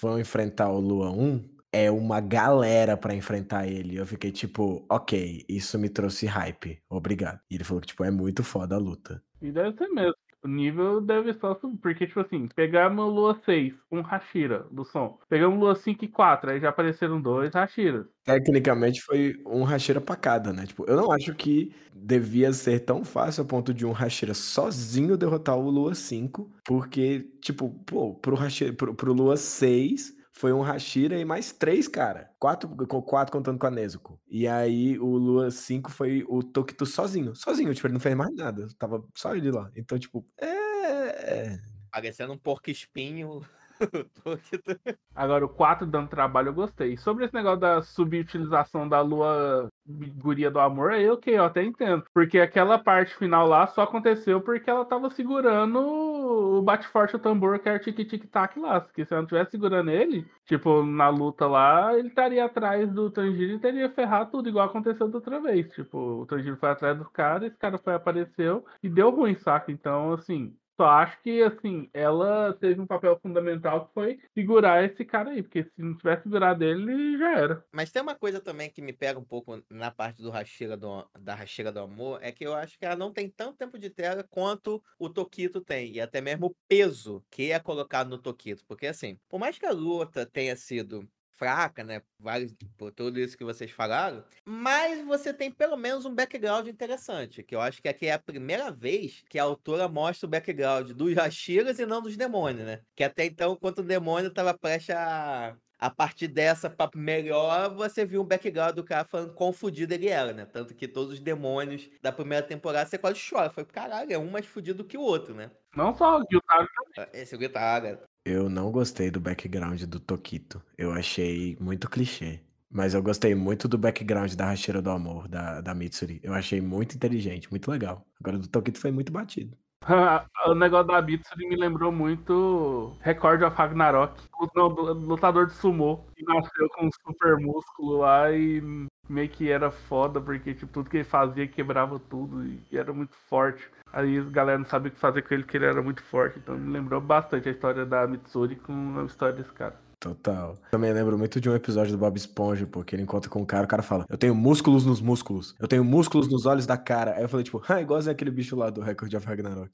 vão enfrentar o Lua 1, é uma galera pra enfrentar ele. Eu fiquei tipo, ok, isso me trouxe hype, obrigado. E ele falou que, tipo, é muito foda a luta. E deve ser mesmo. O nível deve só subir. Porque, tipo assim, pegamos o Lua 6, um Hashira do som. Pegamos Lua 5 e 4, aí já apareceram dois Hashiras. Tecnicamente foi um Hashira pra cada, né? Tipo, eu não acho que devia ser tão fácil a ponto de um Hashira sozinho derrotar o Lua 5, porque, tipo, pô, pro, Hashira, pro, pro Lua 6 foi um Hashira e mais três, cara. Quatro, quatro contando com a Nezuko. E aí o Lua 5 foi o Tokito sozinho. Sozinho, tipo, ele não fez mais nada. Tava só ele lá. Então, tipo, é. Parecendo um porco espinho. Agora, o 4 dando trabalho, eu gostei. Sobre esse negócio da subutilização da lua guria do amor, aí ok, eu até entendo. Porque aquela parte final lá só aconteceu porque ela tava segurando o bate forte o tambor que era tic-tic-tac lá. Porque se eu não tivesse segurando ele, tipo, na luta lá, ele estaria atrás do Tanjiro e teria ferrado tudo, igual aconteceu da outra vez. Tipo, o Tanjiro foi atrás do cara, esse cara foi, apareceu e deu ruim, saca? Então, assim, só acho que, assim, ela teve um papel fundamental que foi segurar esse cara aí, porque se não tivesse segurado ele, já era. Mas tem uma coisa também que me pega um pouco na parte do Rachega do, da Rachega do Amor, é que eu acho que ela não tem tanto tempo de tela quanto o Tokito tem, e até mesmo o peso que é colocado no Tokito, porque assim, por mais que a luta tenha sido fraca, né? Vários, por tudo isso que vocês falaram. Mas você tem pelo menos um background interessante. Que eu acho que aqui é a primeira vez que a autora mostra o background dos Hashiras e não dos demônios, né? Que até então, quando o demônio estava prestes a. A partir dessa, pra melhor, você viu um background do cara falando quão fudido ele era, né? Tanto que todos os demônios da primeira temporada você quase chora. Foi, caralho, é um mais fudido que o outro, né? Não só o Gyutaro também. Esse é o Gyutaro. Eu não gostei do background do Tokito. Eu achei muito clichê. Mas eu gostei muito do background da Racheira do Amor, da, da Mitsuri. Eu achei muito inteligente, muito legal. Agora do Tokito foi muito batido. o negócio da Mitsuri me lembrou muito Record of Ragnarok. O lutador de sumô que nasceu com um super músculo lá e meio que era foda, porque tipo, tudo que ele fazia quebrava tudo e era muito forte. Aí a galera não sabia o que fazer com ele, porque ele era muito forte. Então me lembrou bastante a história da Mitsuri com a história desse cara. Total. Também lembro muito de um episódio do Bob Esponja, porque ele encontra com um cara, o cara fala: Eu tenho músculos nos músculos, eu tenho músculos nos olhos da cara. Aí eu falei, tipo, ah, igualzinho aquele bicho lá do Record of Ragnarok.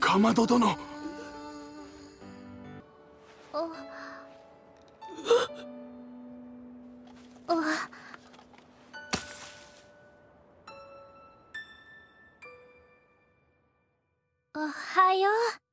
Kamado dono! Oh. おはよう。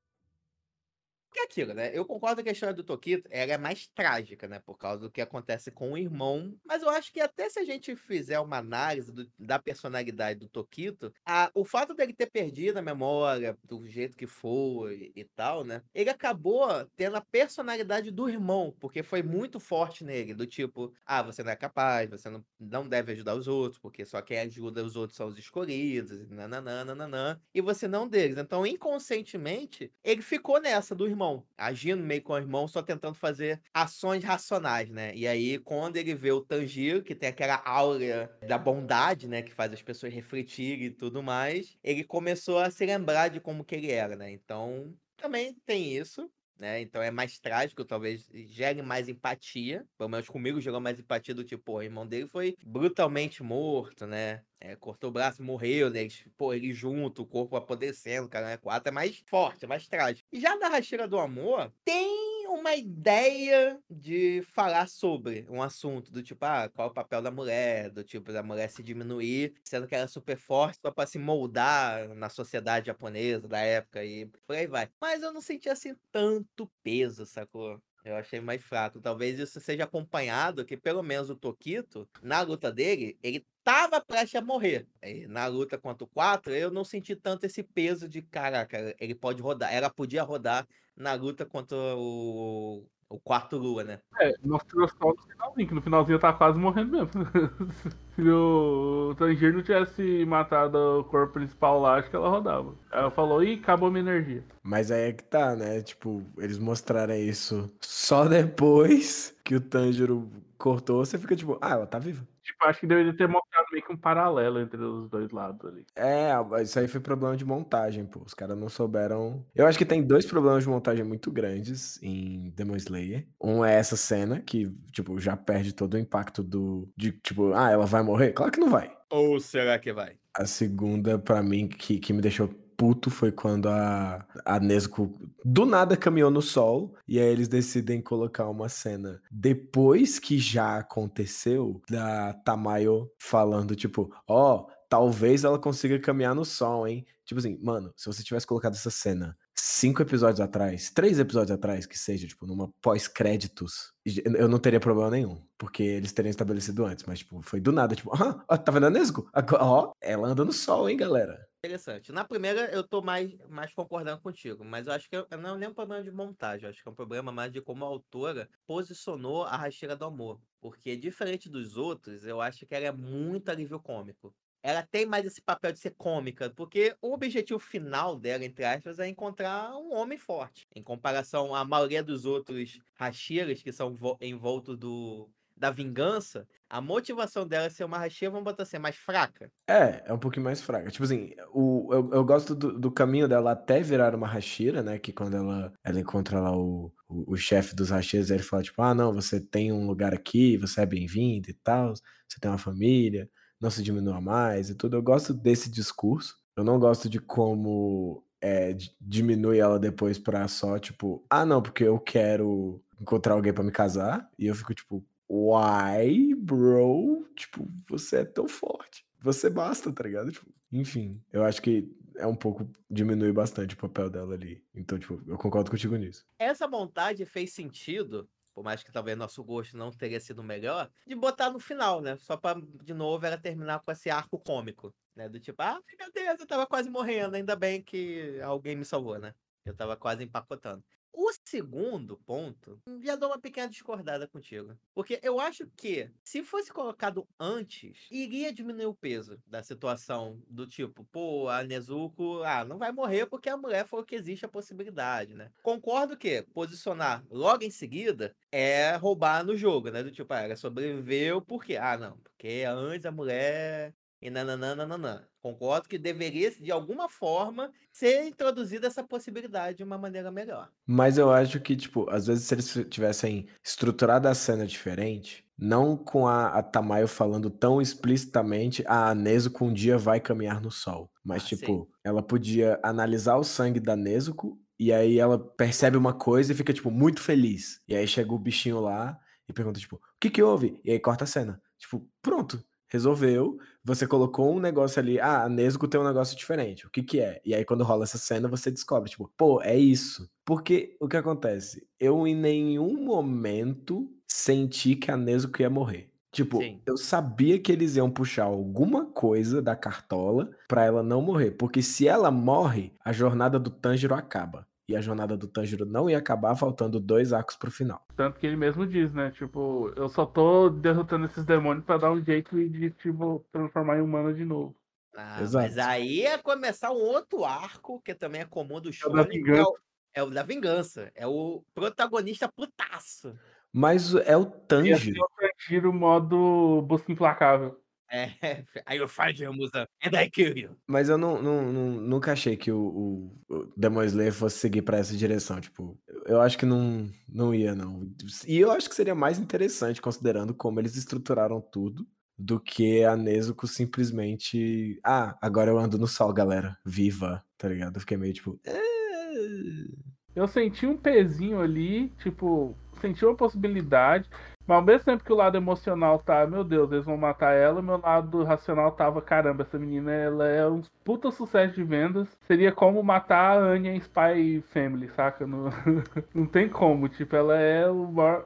Aquilo, né? Eu concordo que a história do Tokito ela é mais trágica, né? Por causa do que acontece com o irmão. Mas eu acho que até se a gente fizer uma análise do, da personalidade do Tokito, a, o fato dele ter perdido a memória do jeito que foi e tal, né? Ele acabou tendo a personalidade do irmão, porque foi muito forte nele, do tipo, ah, você não é capaz, você não, não deve ajudar os outros, porque só quem ajuda os outros são os escolhidos, nananã, nananã, e você não deles. Então, inconscientemente, ele ficou nessa do irmão agindo meio com o irmão, só tentando fazer ações racionais, né? E aí, quando ele vê o Tanjiro, que tem aquela aura da bondade, né? Que faz as pessoas refletirem e tudo mais, ele começou a se lembrar de como que ele era, né? Então, também tem isso né? Então é mais trágico, talvez gere mais empatia. Pelo menos comigo gerou mais empatia do tipo, o irmão dele foi brutalmente morto, né? É, cortou o braço, morreu, né? Pô, ele junto, o corpo apodrecendo, cara, né? Quatro é mais forte, é mais trágico. E já da Racheira do Amor, tem uma ideia de falar sobre um assunto, do tipo, ah, qual é o papel da mulher, do tipo, da mulher se diminuir, sendo que ela é super forte só pra se moldar na sociedade japonesa da época e por aí vai. Mas eu não senti assim tanto peso, sacou? Eu achei mais fraco. Talvez isso seja acompanhado que, pelo menos, o Tokito, na luta dele, ele tava prestes a morrer. E na luta contra o 4, eu não senti tanto esse peso de, caraca, ele pode rodar. Ela podia rodar na luta contra o, o quarto Lua, né? É, mostrou só no finalzinho, que no finalzinho tá quase morrendo mesmo. Se o Tangier não tivesse matado o corpo principal lá, acho que ela rodava. Ela falou, ih, acabou minha energia. Mas aí é que tá, né? Tipo, eles mostraram isso só depois que o Tanjiro cortou, você fica tipo, ah, ela tá viva. Tipo, acho que deveria ter mostrado meio que um paralelo entre os dois lados ali. É, isso aí foi problema de montagem, pô. Os caras não souberam. Eu acho que tem dois problemas de montagem muito grandes em Demon Slayer. Um é essa cena, que, tipo, já perde todo o impacto do. De, tipo, ah, ela vai morrer? Claro que não vai. Ou será que vai? A segunda, para mim, que, que me deixou puto foi quando a, a Nesco do nada caminhou no sol e aí eles decidem colocar uma cena depois que já aconteceu da Tamayo falando tipo, ó, oh, talvez ela consiga caminhar no sol, hein? Tipo assim, mano, se você tivesse colocado essa cena cinco episódios atrás, três episódios atrás, que seja, tipo, numa pós-créditos, eu não teria problema nenhum, porque eles teriam estabelecido antes, mas, tipo, foi do nada, tipo, ah, tá vendo a Nesco? Ó, ela anda no sol, hein, galera? Interessante. Na primeira, eu tô mais, mais concordando contigo, mas eu acho que eu, não é nem um problema de montagem, eu acho que é um problema mais de como a autora posicionou a rasteira do amor. Porque, diferente dos outros, eu acho que ela é muito alívio cômico. Ela tem mais esse papel de ser cômica, porque o objetivo final dela, entre aspas, é encontrar um homem forte. Em comparação à maioria dos outros Hashiras que são vo- envoltos do, da vingança, a motivação dela ser uma Hashira, vamos botar assim, mais fraca. É, é um pouquinho mais fraca. Tipo assim, o, eu, eu gosto do, do caminho dela até virar uma Hashira, né? Que quando ela, ela encontra lá o, o, o chefe dos Hashiras, ele fala, tipo, ah, não, você tem um lugar aqui, você é bem-vindo e tal, você tem uma família, não se diminua mais e tudo. Eu gosto desse discurso. Eu não gosto de como é, di- diminui ela depois pra só, tipo, ah, não, porque eu quero encontrar alguém pra me casar. E eu fico, tipo, why, bro? Tipo, você é tão forte. Você basta, tá ligado? Tipo, enfim, eu acho que é um pouco. diminui bastante o papel dela ali. Então, tipo, eu concordo contigo nisso. Essa vontade fez sentido, por mais que talvez nosso gosto não teria sido melhor, de botar no final, né? Só pra, de novo, ela terminar com esse arco cômico, né? Do tipo, ah, meu Deus, eu tava quase morrendo, ainda bem que alguém me salvou, né? Eu tava quase empacotando. O segundo ponto, já dou uma pequena discordada contigo. Porque eu acho que, se fosse colocado antes, iria diminuir o peso da situação do tipo, pô, a Nezuko, ah, não vai morrer porque a mulher falou que existe a possibilidade, né? Concordo que posicionar logo em seguida é roubar no jogo, né? Do tipo, ah, ela sobreviveu porque, ah, não, porque antes a mulher e nananana. Concordo que deveria, de alguma forma, ser introduzida essa possibilidade de uma maneira melhor. Mas eu acho que, tipo, às vezes se eles tivessem estruturado a cena diferente, não com a, a Tamayo falando tão explicitamente, ah, a Nezuko um dia vai caminhar no sol. Mas, Ah, tipo, ela podia analisar o sangue da Nezuko e aí ela percebe uma coisa e fica, tipo, muito feliz. E aí chega o bichinho lá e pergunta, tipo, o que que houve? E aí corta a cena. Tipo, pronto. Resolveu, você colocou um negócio ali, ah, a Nezuko tem um negócio diferente, o que que é? E aí quando rola essa cena você descobre, tipo, pô, é isso. Porque o que acontece? Eu em nenhum momento senti que a Nezuko ia morrer. Tipo, Sim. eu sabia que eles iam puxar alguma coisa da cartola pra ela não morrer, porque se ela morre, a jornada do Tanjiro acaba. E a jornada do Tanjiro não ia acabar faltando dois arcos pro final. Tanto que ele mesmo diz, né? Tipo, eu só tô derrotando esses demônios pra dar um jeito de, tipo, transformar em humano de novo. Ah, Exato. mas aí é começar um outro arco, que também é comum do que é o, é o da vingança. É o protagonista putaço. Mas é o Ia ser Tanjiro. o Tanjiro modo busca implacável. É, aí eu find you, Musa, and I kill you. Mas eu não, não- não- nunca achei que o, o, o Demon Slayer fosse seguir pra essa direção. Tipo, eu acho que não, não ia, não. E eu acho que seria mais interessante, considerando como eles estruturaram tudo, do que a Nezuko simplesmente. Ah, agora eu ando no sol, galera. Viva, tá ligado? Eu fiquei meio tipo. "Eh". Eu senti um pezinho ali, tipo, senti uma possibilidade, mas ao mesmo tempo que o lado emocional tá, meu Deus, eles vão matar ela, meu lado racional tava, caramba, essa menina ela é um puta sucesso de vendas. Seria como matar a Anya em Spy Family, saca? Não, não tem como, tipo, ela é o maior,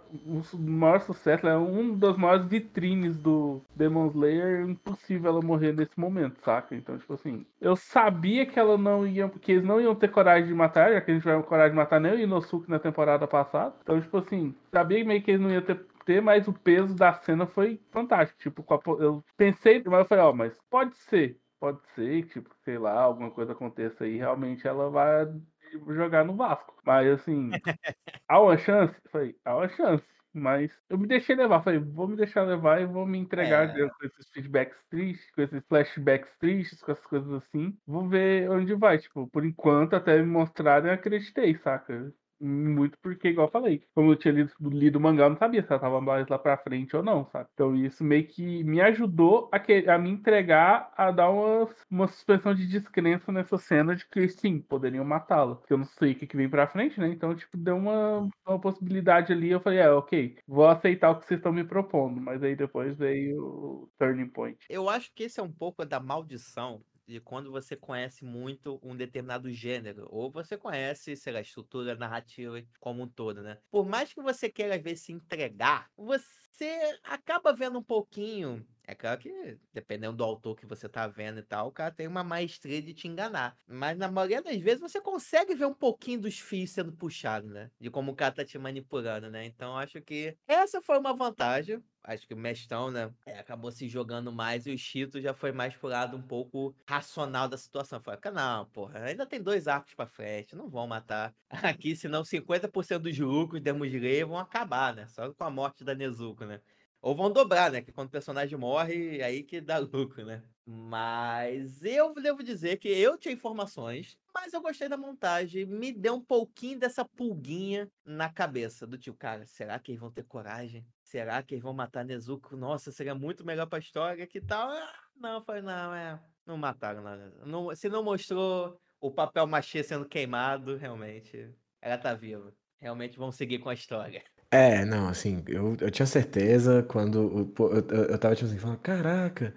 o maior sucesso, ela é um das maiores vitrines do Demon Slayer, impossível ela morrer nesse momento, saca? Então, tipo assim, eu sabia que ela não ia, que eles não iam ter coragem de matar, já que eles tiveram coragem de matar nem o Inosuke na temporada passada. Então, tipo assim, sabia meio que eles não iam ter, ter mas o peso da cena foi fantástico. Tipo, eu pensei, mas eu falei, ó, mas pode ser, pode ser, tipo, sei lá, alguma coisa aconteça aí, realmente ela vai jogar no Vasco. Mas assim, há uma chance? Falei, há uma chance. Mas eu me deixei levar, falei, vou me deixar levar e vou me entregar É. com esses feedbacks tristes, com esses flashbacks tristes, com essas coisas assim. Vou ver onde vai. Tipo, por enquanto, até me mostrarem, eu acreditei, saca? Muito porque, igual eu falei, como eu tinha lido, lido o mangá, eu não sabia se ela tava mais lá pra frente ou não, sabe? Então isso meio que me ajudou a, que, a me entregar a dar uma, uma suspensão de descrença nessa cena de que sim, poderiam matá-la. Porque eu não sei o que, que vem pra frente, né? Então, tipo, deu uma, uma possibilidade ali. Eu falei, é, ok, vou aceitar o que vocês estão me propondo. Mas aí depois veio o turning point. Eu acho que esse é um pouco da maldição de quando você conhece muito um determinado gênero, ou você conhece, sei lá, estrutura narrativa como um todo, né? Por mais que você queira vezes se entregar, você acaba vendo um pouquinho É claro que, dependendo do autor que você tá vendo e tal, o cara tem uma maestria de te enganar. Mas na maioria das vezes você consegue ver um pouquinho dos fios sendo puxados, né? De como o cara tá te manipulando, né? Então acho que essa foi uma vantagem. Acho que o Mestão, né, é, acabou se jogando mais e o Chito já foi mais pro lado um pouco racional da situação. Foi, não, porra, ainda tem dois arcos pra frente, não vão matar aqui, senão 50% dos lucros de Demon vão acabar, né? Só com a morte da Nezuko, né? Ou vão dobrar, né? Que quando o personagem morre, aí que dá lucro, né? Mas eu devo dizer que eu tinha informações, mas eu gostei da montagem. Me deu um pouquinho dessa pulguinha na cabeça. Do tipo, cara, será que eles vão ter coragem? Será que eles vão matar Nezuko? Nossa, seria muito melhor pra história que tal. Ah, não, foi não, é. Não mataram nada. Não, se não mostrou o papel machê sendo queimado, realmente, ela tá viva. Realmente vão seguir com a história. É, não, assim, eu, eu tinha certeza quando. pô, eu, eu, tava tipo assim, falando, caraca,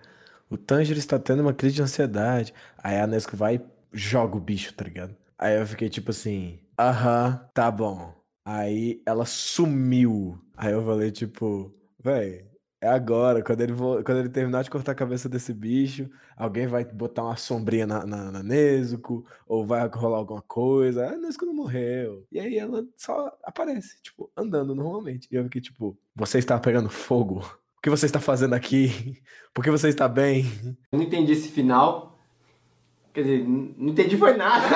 o Tanjiro está tendo uma crise de ansiedade. Aí a Nesco vai e joga o bicho, tá ligado? Aí eu fiquei tipo assim, aham, tá bom. Aí ela sumiu. Aí eu falei, tipo, véi, é agora, quando ele, vo- quando ele terminar de cortar a cabeça desse bicho, alguém vai botar uma sombrinha na, na, na Nezuko, ou vai rolar alguma coisa. A Nezuko não morreu. E aí ela só aparece, tipo, andando normalmente. E eu fiquei, tipo, você está pegando fogo? O que você está fazendo aqui? Por que você está bem? Eu não entendi esse final. Quer dizer, não entendi foi nada.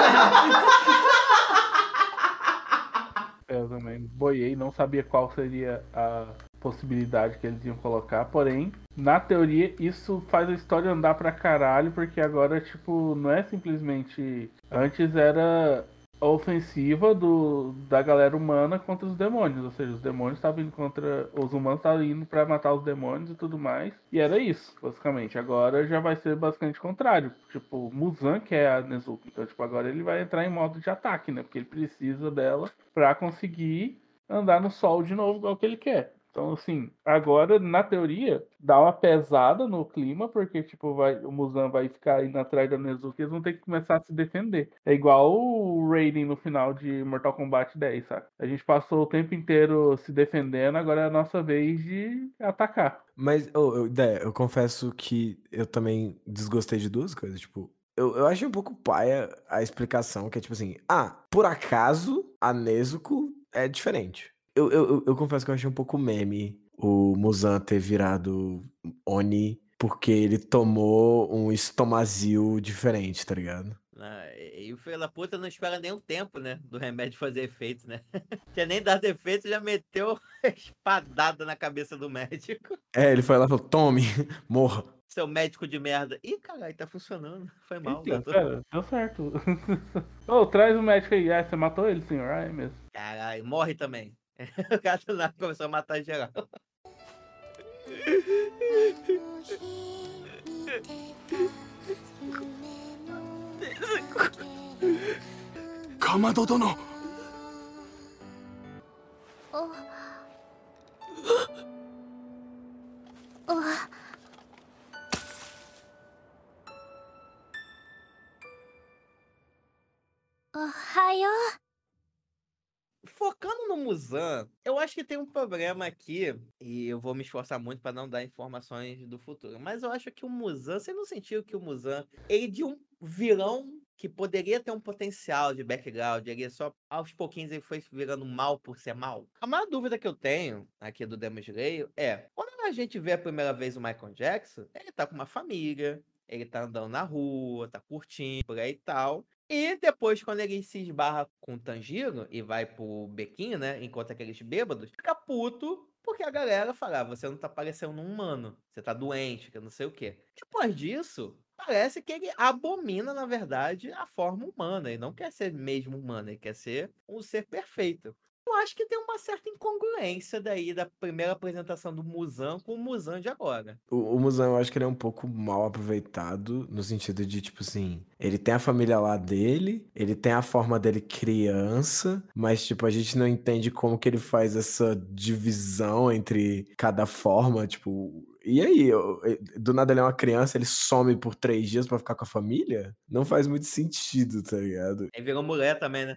Eu também boiei, não sabia qual seria a possibilidade que eles iam colocar, porém, na teoria, isso faz a história andar pra caralho, porque agora, tipo, não é simplesmente. Antes era a ofensiva do, da galera humana contra os demônios, ou seja, os demônios estavam indo contra. Os humanos estavam indo pra matar os demônios e tudo mais, e era isso, basicamente. Agora já vai ser basicamente contrário. Tipo, Muzan que é a Nezuko, então, tipo, agora ele vai entrar em modo de ataque, né? Porque ele precisa dela pra conseguir andar no sol de novo, igual que ele quer. Então, assim, agora, na teoria, dá uma pesada no clima, porque, tipo, vai, o Muzan vai ficar indo atrás da Nezuko e eles vão ter que começar a se defender. É igual o Raiden no final de Mortal Kombat 10, sabe? A gente passou o tempo inteiro se defendendo, agora é a nossa vez de atacar. Mas, ô, eu, eu confesso que eu também desgostei de duas coisas. Tipo, eu, eu achei um pouco paia a explicação, que é tipo assim: ah, por acaso a Nezuko é diferente. Eu, eu, eu, confesso que eu achei um pouco meme o Muzan ter virado Oni porque ele tomou um estomazil diferente, tá ligado? Ah, E o filho da puta não espera nenhum tempo, né? Do remédio fazer efeito, né? Tinha nem dado efeito, já meteu espadada na cabeça do médico. É, ele foi lá e falou: tome, morra. Seu médico de merda. Ih, caralho, tá funcionando. Foi mal, Eita, gato. pera, deu certo. Ô, traz o médico aí. Ah, você matou ele, senhor? Ah, é mesmo. Caralho, morre também. Kaso lang, kung samatay siya ka. Kamado dono! Oh. Oh. おはよう。Focando no Muzan, eu acho que tem um problema aqui, e eu vou me esforçar muito para não dar informações do futuro. Mas eu acho que o Muzan, você não sentiu que o Muzan, ele de um vilão que poderia ter um potencial de background, ele só aos pouquinhos ele foi virando mal por ser mal? A maior dúvida que eu tenho aqui do Demon Slayer é, quando a gente vê a primeira vez o Michael Jackson, ele tá com uma família, ele tá andando na rua, tá curtindo, por aí e tal. E depois, quando ele se esbarra com o Tanjiro e vai pro bequinho, né? Enquanto aqueles bêbados, fica puto porque a galera fala: ah, você não tá parecendo um humano, você tá doente, que não sei o quê. Depois disso, parece que ele abomina, na verdade, a forma humana. Ele não quer ser mesmo humano, ele quer ser um ser perfeito. Eu acho que tem uma certa incongruência daí da primeira apresentação do Muzan com o Muzan de agora. O, o Muzan, eu acho que ele é um pouco mal aproveitado, no sentido de, tipo assim, ele tem a família lá dele, ele tem a forma dele criança, mas, tipo, a gente não entende como que ele faz essa divisão entre cada forma, tipo. E aí, eu- do nada ele é uma criança, ele some por três dias pra ficar com a família? Não faz muito sentido, tá ligado? Aí virou mulher também, né?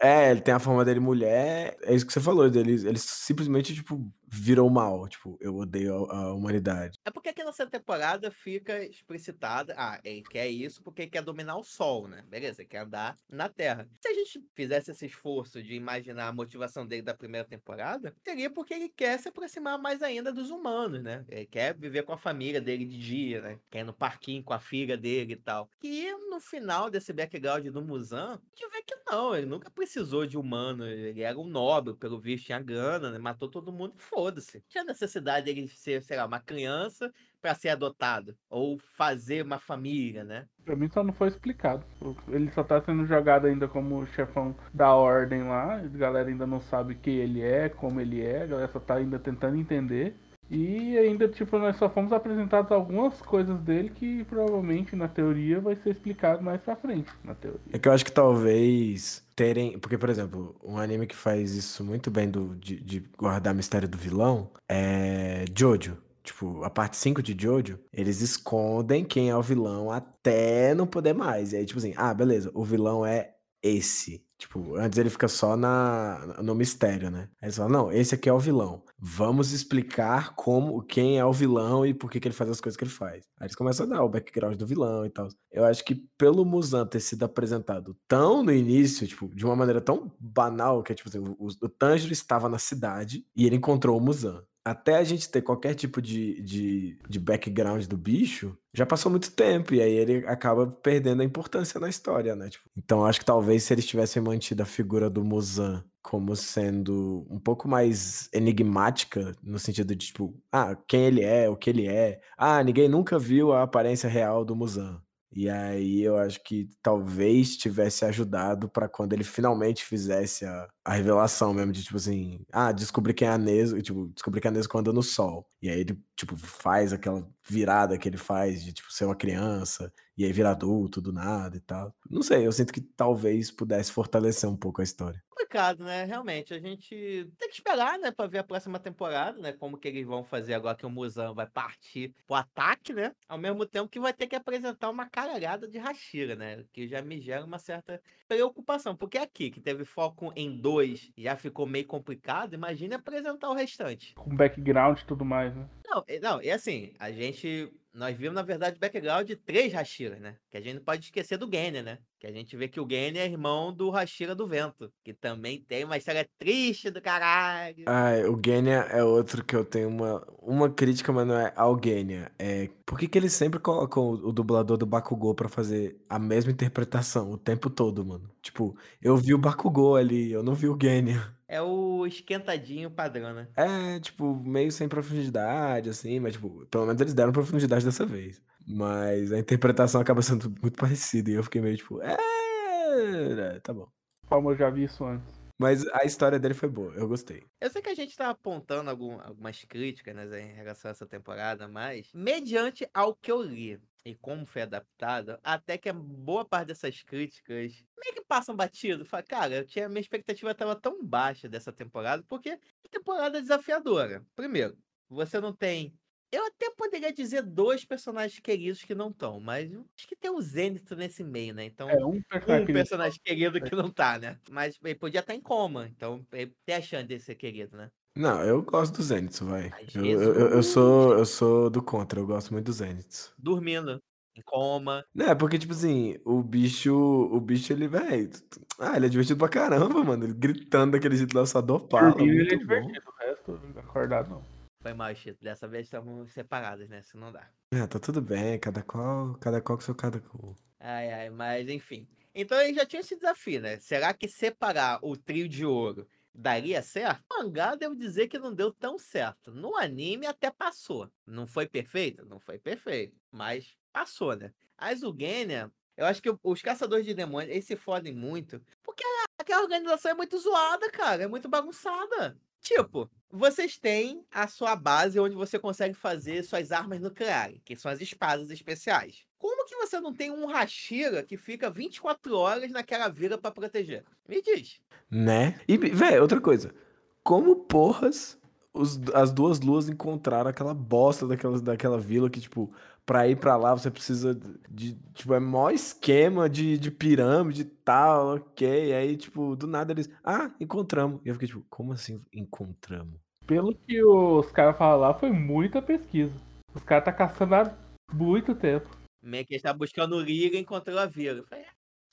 É, ele tem a forma dele mulher. É isso que você falou, dele. Ele simplesmente, tipo, virou mal. Tipo, eu odeio a, a humanidade. É porque aqui nessa temporada fica explicitada. Ah, ele quer isso porque ele quer dominar o sol, né? Beleza, ele quer andar na Terra. Se a gente fizesse esse esforço de imaginar a motivação dele da primeira temporada, seria porque ele quer se aproximar mais ainda dos humanos, né? Ele quer viver com a família dele de dia, né? Quer ir no parquinho com a filha dele e tal. E no final desse background do Muzan, a gente vê que não, ele nunca precisou de humano. Ele era um nobre, pelo visto, tinha grana, né? Matou todo mundo e foda-se. Tinha necessidade dele ser, sei lá, uma criança para ser adotado. Ou fazer uma família, né? Pra mim só não foi explicado. Ele só tá sendo jogado ainda como chefão da ordem lá. A galera ainda não sabe quem ele é, como ele é. A galera só tá ainda tentando entender. E ainda, tipo, nós só fomos apresentados algumas coisas dele que provavelmente na teoria vai ser explicado mais pra frente, na teoria. É que eu acho que talvez terem. Porque, por exemplo, um anime que faz isso muito bem do, de, de guardar mistério do vilão é Jojo. Tipo, a parte 5 de Jojo, eles escondem quem é o vilão até não poder mais. E aí, tipo assim, ah, beleza, o vilão é esse. Tipo, antes ele fica só na, no mistério, né? Aí eles falam, não, esse aqui é o vilão. Vamos explicar como, quem é o vilão e por que, que ele faz as coisas que ele faz. Aí eles começam a dar o background do vilão e tal. Eu acho que pelo Muzan ter sido apresentado tão no início, tipo, de uma maneira tão banal, que é tipo assim, o, o Tanjiro estava na cidade e ele encontrou o Muzan até a gente ter qualquer tipo de, de, de, background do bicho, já passou muito tempo, e aí ele acaba perdendo a importância na história, né? Tipo, então acho que talvez se eles tivessem mantido a figura do Muzan como sendo um pouco mais enigmática, no sentido de, tipo, ah, quem ele é, o que ele é. Ah, ninguém nunca viu a aparência real do Muzan. E aí eu acho que talvez tivesse ajudado para quando ele finalmente fizesse a, a revelação mesmo de tipo assim, ah, descobri quem é a Nezuko, tipo, descobri que a Nezuko anda no sol. E aí ele, tipo, faz aquela virada que ele faz de, tipo, ser uma criança e aí vira adulto do nada e tal. Não sei, eu sinto que talvez pudesse fortalecer um pouco a história complicado, né? Realmente, a gente tem que esperar, né, para ver a próxima temporada, né? Como que eles vão fazer agora que o Muzan vai partir pro ataque, né? Ao mesmo tempo que vai ter que apresentar uma caralhada de Hashira, né? Que já me gera uma certa preocupação. Porque aqui, que teve foco em dois, já ficou meio complicado, imagine apresentar o restante. Com background e tudo mais, né? Não, não, e assim, a gente nós vimos, na verdade, o background de três Hashiras, né? Que a gente não pode esquecer do Genya, né? Que a gente vê que o Genya é irmão do Hashira do Vento, que também tem uma história triste do caralho. Ah, o Genya é outro que eu tenho uma, uma crítica, mas não é ao Genya. É, por que, que eles sempre colocam o, o dublador do Bakugou pra fazer a mesma interpretação o tempo todo, mano? Tipo, eu vi o Bakugou ali, eu não vi o Genya. É o esquentadinho padrão, né? É, tipo, meio sem profundidade, assim, mas, tipo, pelo menos eles deram profundidade dessa vez. Mas a interpretação acaba sendo muito parecida. E eu fiquei meio, tipo, é. é tá bom. Como eu já vi isso antes. Mas a história dele foi boa, eu gostei. Eu sei que a gente tá apontando algum, algumas críticas né, em relação a essa temporada, mas mediante ao que eu li e como foi adaptado, até que a boa parte dessas críticas meio que passam batido. Fala, cara, eu tinha, minha expectativa estava tão baixa dessa temporada, porque é temporada desafiadora. Primeiro, você não tem eu até poderia dizer dois personagens queridos que não estão, mas acho que tem o Zenith nesse meio, né? Então, é, um personagem, um personagem querido que não tá, né? Mas ele podia estar em coma, então ele tem a chance de ser querido, né? Não, eu gosto do Zenith, vai. Eu, eu, eu, sou, eu sou do contra, eu gosto muito do Zenith. Dormindo, em coma. Não, é porque, tipo assim, o bicho, o bicho, ele, velho. Ah, ele é divertido pra caramba, mano. Ele gritando daquele jeito lá, eu só dou pala. Ele é divertido, o resto, acordado não. Foi mal, Chito. Dessa vez estamos separados, né? Se não dá. É, tá tudo bem. Cada qual, cada qual com seu cada qual. Ai, ai, mas enfim. Então ele já tinha esse desafio, né? Será que separar o trio de ouro daria certo? No mangá, devo dizer que não deu tão certo. No anime até passou. Não foi perfeito? Não foi perfeito. Mas passou, né? A Zugenia, eu acho que os caçadores de demônios, eles se fodem muito. Porque aquela organização é muito zoada, cara. É muito bagunçada. Tipo, vocês têm a sua base onde você consegue fazer suas armas nucleares, que são as espadas especiais. Como que você não tem um Hashira que fica 24 horas naquela vila para proteger? Me diz. Né? E, velho, outra coisa. Como porras os, as duas luas encontraram aquela bosta daquela, daquela vila que, tipo, pra ir pra lá você precisa de, tipo, é maior esquema de, de pirâmide e tal, ok. Aí, tipo, do nada eles, ah, encontramos. E eu fiquei, tipo, como assim encontramos? Pelo que os caras falaram lá, foi muita pesquisa. Os caras tá caçando há muito tempo. Meio que ele tá buscando o Liga e encontrou a Vila. Eu falei,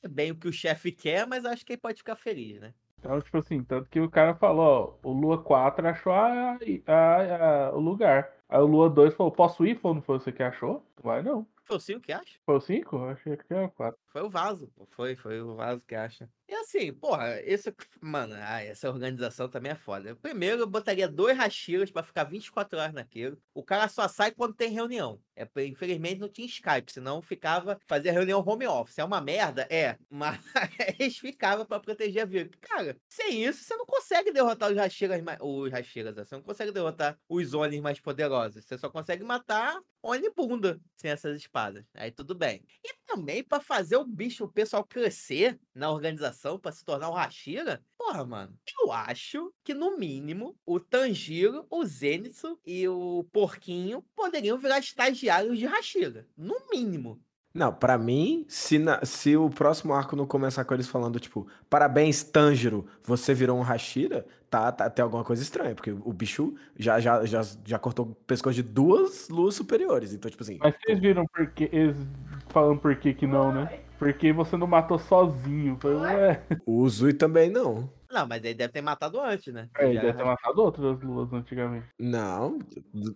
é bem o que o chefe quer, mas acho que ele pode ficar feliz, né? Então, tipo assim, tanto que o cara falou, ó, o Lua 4 achou a, a- a- o lugar. Aí o Lua 2 falou, posso ir? Falou, não foi você que achou? Vai não. Foi o 5 que acha? Foi o 5? Achei que era o 4. Foi o vaso, pô. Foi, foi o vaso que acha. E assim, porra, isso. Mano, ah, essa organização também é foda. Primeiro, eu botaria dois rachiras pra ficar 24 horas naquilo. O cara só sai quando tem reunião. É, infelizmente não tinha Skype, senão ficava. Fazia reunião home office. É uma merda? É. Mas eles ficavam pra proteger a vida. Cara, sem isso, você não consegue derrotar os rachiras mais. Os rachiras, você não consegue derrotar os Onis mais poderosos. Você só consegue matar Oni bunda sem essas espadas. Aí tudo bem. E também pra fazer o bicho, o pessoal crescer na organização pra se tornar um Hashira. Porra, mano. Eu acho que no mínimo o Tanjiro, o Zenitsu e o Porquinho poderiam virar estagiários de Hashira. No mínimo. Não, pra mim, se, na- se o próximo arco não começar com eles falando, tipo, parabéns, Tanjiro, você virou um Hashira, tá, tá, tem alguma coisa estranha, porque o bicho já, já, já, já cortou o pescoço de duas luas superiores. Então, tipo assim, Mas vocês viram porque eles falando por que que não, né? Porque você não matou sozinho. Foi, ué. o Uzui também não. Não, mas ele deve ter matado antes, né? É, ele Já- deve ter matado outras luas antigamente. Não,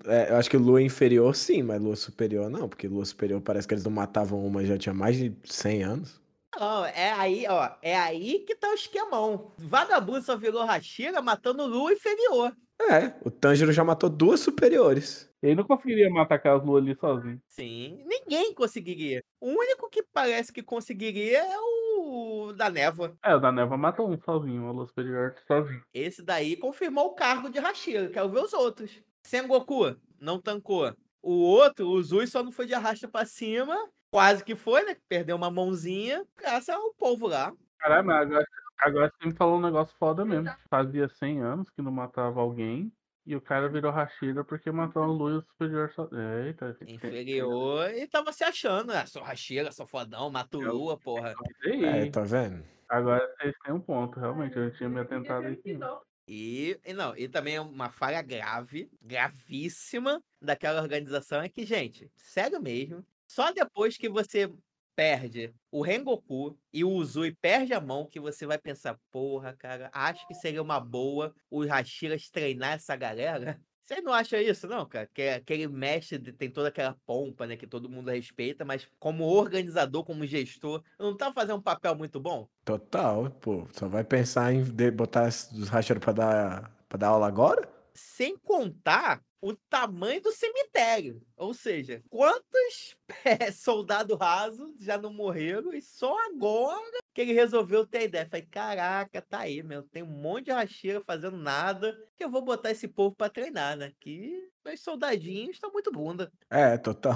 é, eu acho que lua inferior sim, mas lua superior não, porque lua superior parece que eles não matavam uma já tinha mais de 100 anos. Não, é aí, ó. É aí que tá o esquemão. Vagabundo só virou Hashira matando Lua inferior. É, o Tanjiro já matou duas superiores. Ele não conseguiria matar aquelas luas ali sozinho. Sim, ninguém conseguiria. O único que parece que conseguiria é o da névoa. É, o da Neva matou um sozinho, uma lua superior sozinho. Esse daí confirmou o cargo de Hashira. Quero ver os outros. Sengoku não tancou. O outro, o Zui, só não foi de arrasta pra cima. Quase que foi, né? Perdeu uma mãozinha. Graças ao povo lá. Caralho, mas agora, agora você me falou um negócio foda mesmo. Fazia 100 anos que não matava alguém. E o cara virou Hashira porque matou uma lua superior só. Eita, Inferior. E tava se achando. Ah, sou Hashira, sou fodão, mato Eu- Lua, porra. Aí. É, tá vendo? Agora vocês têm um ponto, realmente. Eu não tinha me atentado aqui. E, e não, e também é uma falha grave, gravíssima daquela organização é que, gente, sério mesmo, só depois que você perde o Rengoku e o Uzui perde a mão que você vai pensar, porra, cara, acho que seria uma boa os Hashiras treinar essa galera. Você não acha isso, não, cara? Que é aquele mestre tem toda aquela pompa, né? Que todo mundo respeita, mas como organizador, como gestor, não tá fazendo um papel muito bom? Total, pô. Só vai pensar em botar os racheiros pra dar, pra dar aula agora? Sem contar o tamanho do cemitério. Ou seja, quantos eh, soldados rasos já não morreram e só agora que ele resolveu ter ideia. Falei, caraca, tá aí, meu. Tem um monte de racheira fazendo nada que eu vou botar esse povo pra treinar, né? Que meus soldadinhos estão muito bunda. É, total.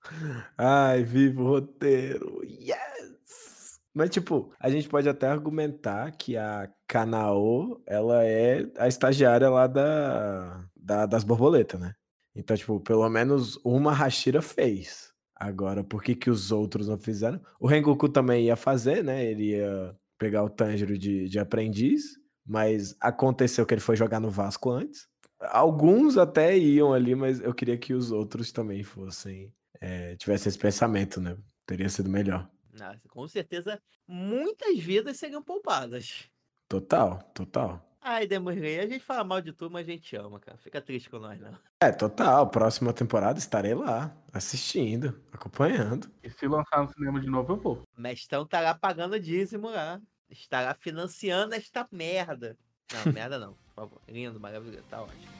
Ai, viva o roteiro. Yes! Mas, tipo, a gente pode até argumentar que a Kanao, ela é a estagiária lá da, da- das borboletas, né? Então, tipo, pelo menos uma Hashira fez. Agora, por que que os outros não fizeram? O Rengoku também ia fazer, né? Ele ia pegar o Tanjiro de, de aprendiz, mas aconteceu que ele foi jogar no Vasco antes. Alguns até iam ali, mas eu queria que os outros também fossem, é, tivessem esse pensamento, né? Teria sido melhor. Nossa, com certeza, muitas vidas seriam poupadas. Total, total. Ai, Demon Rei, a gente fala mal de tudo, mas a gente ama, cara. Fica triste com nós, não. É, total. Próxima temporada estarei lá, assistindo, acompanhando. E se lançar no cinema de novo, eu vou. Mestão tá lá pagando dízimo lá. Estará financiando esta merda. Não, merda não, por favor. Lindo, maravilhoso, tá ótimo.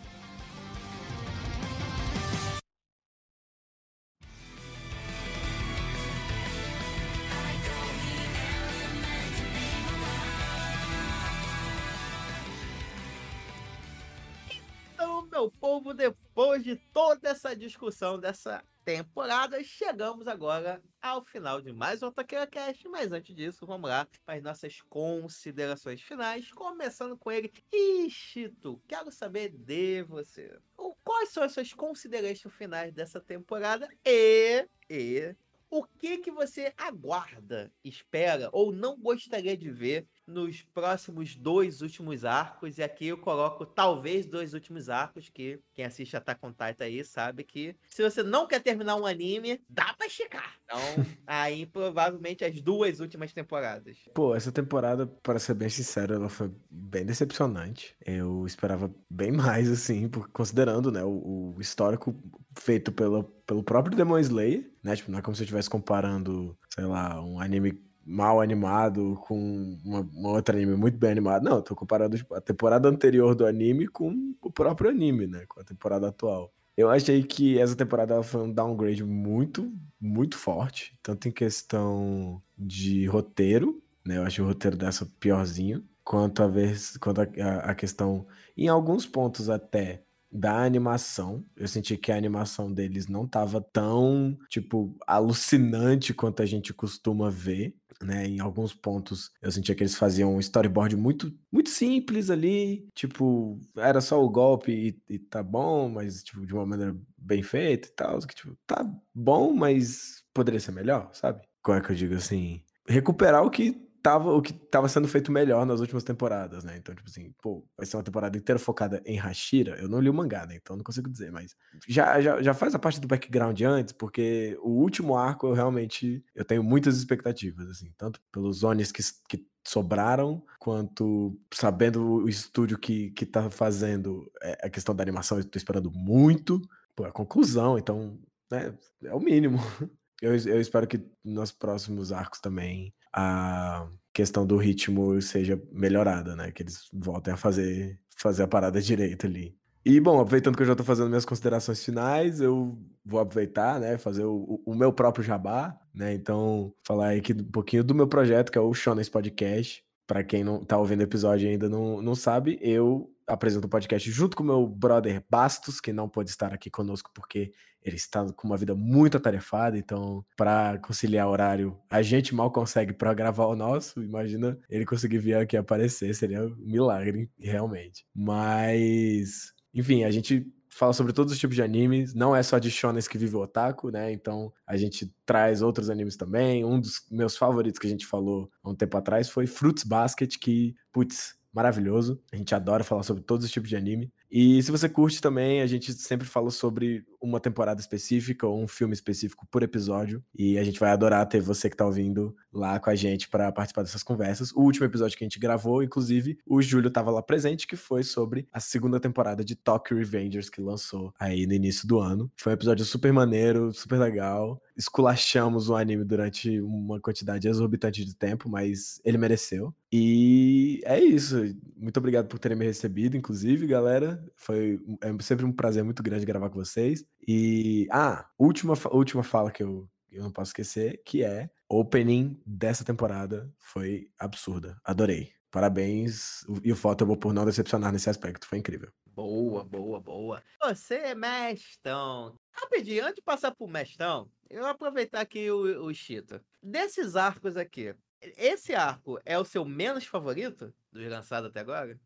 Meu povo, depois de toda essa discussão dessa temporada, chegamos agora ao final de mais um Taqueira Cast. Mas antes disso, vamos lá para as nossas considerações finais, começando com ele. Ishito, quero saber de você. Quais são as suas considerações finais dessa temporada e, e o que que você aguarda, espera ou não gostaria de ver nos próximos dois últimos arcos? E aqui eu coloco talvez dois últimos arcos, que quem assiste Attack on Titan aí sabe que se você não quer terminar um anime, dá pra esticar. Então, aí provavelmente as duas últimas temporadas. Pô, essa temporada, para ser bem sincero, ela foi bem decepcionante. Eu esperava bem mais, assim, por- considerando, né, o, o histórico feito pelo, pelo próprio Demon Slayer, né? Tipo, não é como se eu estivesse comparando, sei lá, um anime mal animado com uma, uma outra anime muito bem animado. Não, tô comparando tipo, a temporada anterior do anime com o próprio anime, né? Com a temporada atual. Eu achei que essa temporada foi um downgrade muito, muito forte, tanto em questão de roteiro, né? Eu achei o roteiro dessa piorzinho, quanto a vez, quanto a- a questão, em alguns pontos até da animação. Eu senti que a animação deles não tava tão, tipo, alucinante quanto a gente costuma ver. Né, em alguns pontos eu sentia que eles faziam um storyboard muito, muito simples ali, tipo, era só o golpe e, e tá bom, mas tipo, de uma maneira bem feita e tal, que tipo, tá bom, mas poderia ser melhor, sabe? Como é que eu digo assim? Recuperar o que tava, o que tava sendo feito melhor nas últimas temporadas, né? Então, tipo assim, pô, vai ser uma temporada inteira focada em Hashira. Eu não li o mangá, né? Então não consigo dizer, mas já, já, já faz a parte do background antes, porque o último arco eu realmente eu tenho muitas expectativas, assim, tanto pelos zones que, que sobraram, quanto sabendo o estúdio que, que tá fazendo é, a questão da animação, eu tô esperando muito. Pô, a conclusão, então, né, é o mínimo. Eu, eu espero que nos próximos arcos também a questão do ritmo seja melhorada, né? Que eles voltem a fazer, fazer a parada direito ali. E, bom, aproveitando que eu já tô fazendo minhas considerações finais, eu vou aproveitar, né? Fazer o, o meu próprio jabá, né? Então, falar aqui um pouquinho do meu projeto, que é o Shones Podcast. Para quem não tá ouvindo o episódio e ainda não, não sabe, eu apresento o podcast junto com meu brother Bastos, que não pôde estar aqui conosco porque ele está com uma vida muito atarefada, então para conciliar horário, a gente mal consegue para gravar o nosso, imagina ele conseguir vir aqui aparecer, seria um milagre, realmente. Mas, enfim, a gente fala sobre todos os tipos de animes, não é só de shonens que vive o otaku, né? Então a gente traz outros animes também. Um dos meus favoritos que a gente falou há um tempo atrás foi Fruits Basket, que, putz, maravilhoso. A gente adora falar sobre todos os tipos de anime. E se você curte também, a gente sempre fala sobre uma temporada específica ou um filme específico por episódio. E a gente vai adorar ter você que tá ouvindo lá com a gente para participar dessas conversas. O último episódio que a gente gravou, inclusive, o Júlio tava lá presente, que foi sobre a segunda temporada de Tokyo Revengers que lançou aí no início do ano. Foi um episódio super maneiro, super legal. Esculachamos o anime durante uma quantidade exorbitante de tempo, mas ele mereceu. E é isso. Muito obrigado por terem me recebido, inclusive, galera. Foi é sempre um prazer muito grande gravar com vocês. E, ah, última, última fala que eu, eu não posso esquecer, que é opening dessa temporada foi absurda. Adorei. Parabéns. E o Fotable por não decepcionar nesse aspecto. Foi incrível. Boa, boa, boa. Você é mestão. Rapidinho, antes de passar pro mestão, eu vou aproveitar aqui o, o Chito. Desses arcos aqui, esse arco é o seu menos favorito dos lançados até agora?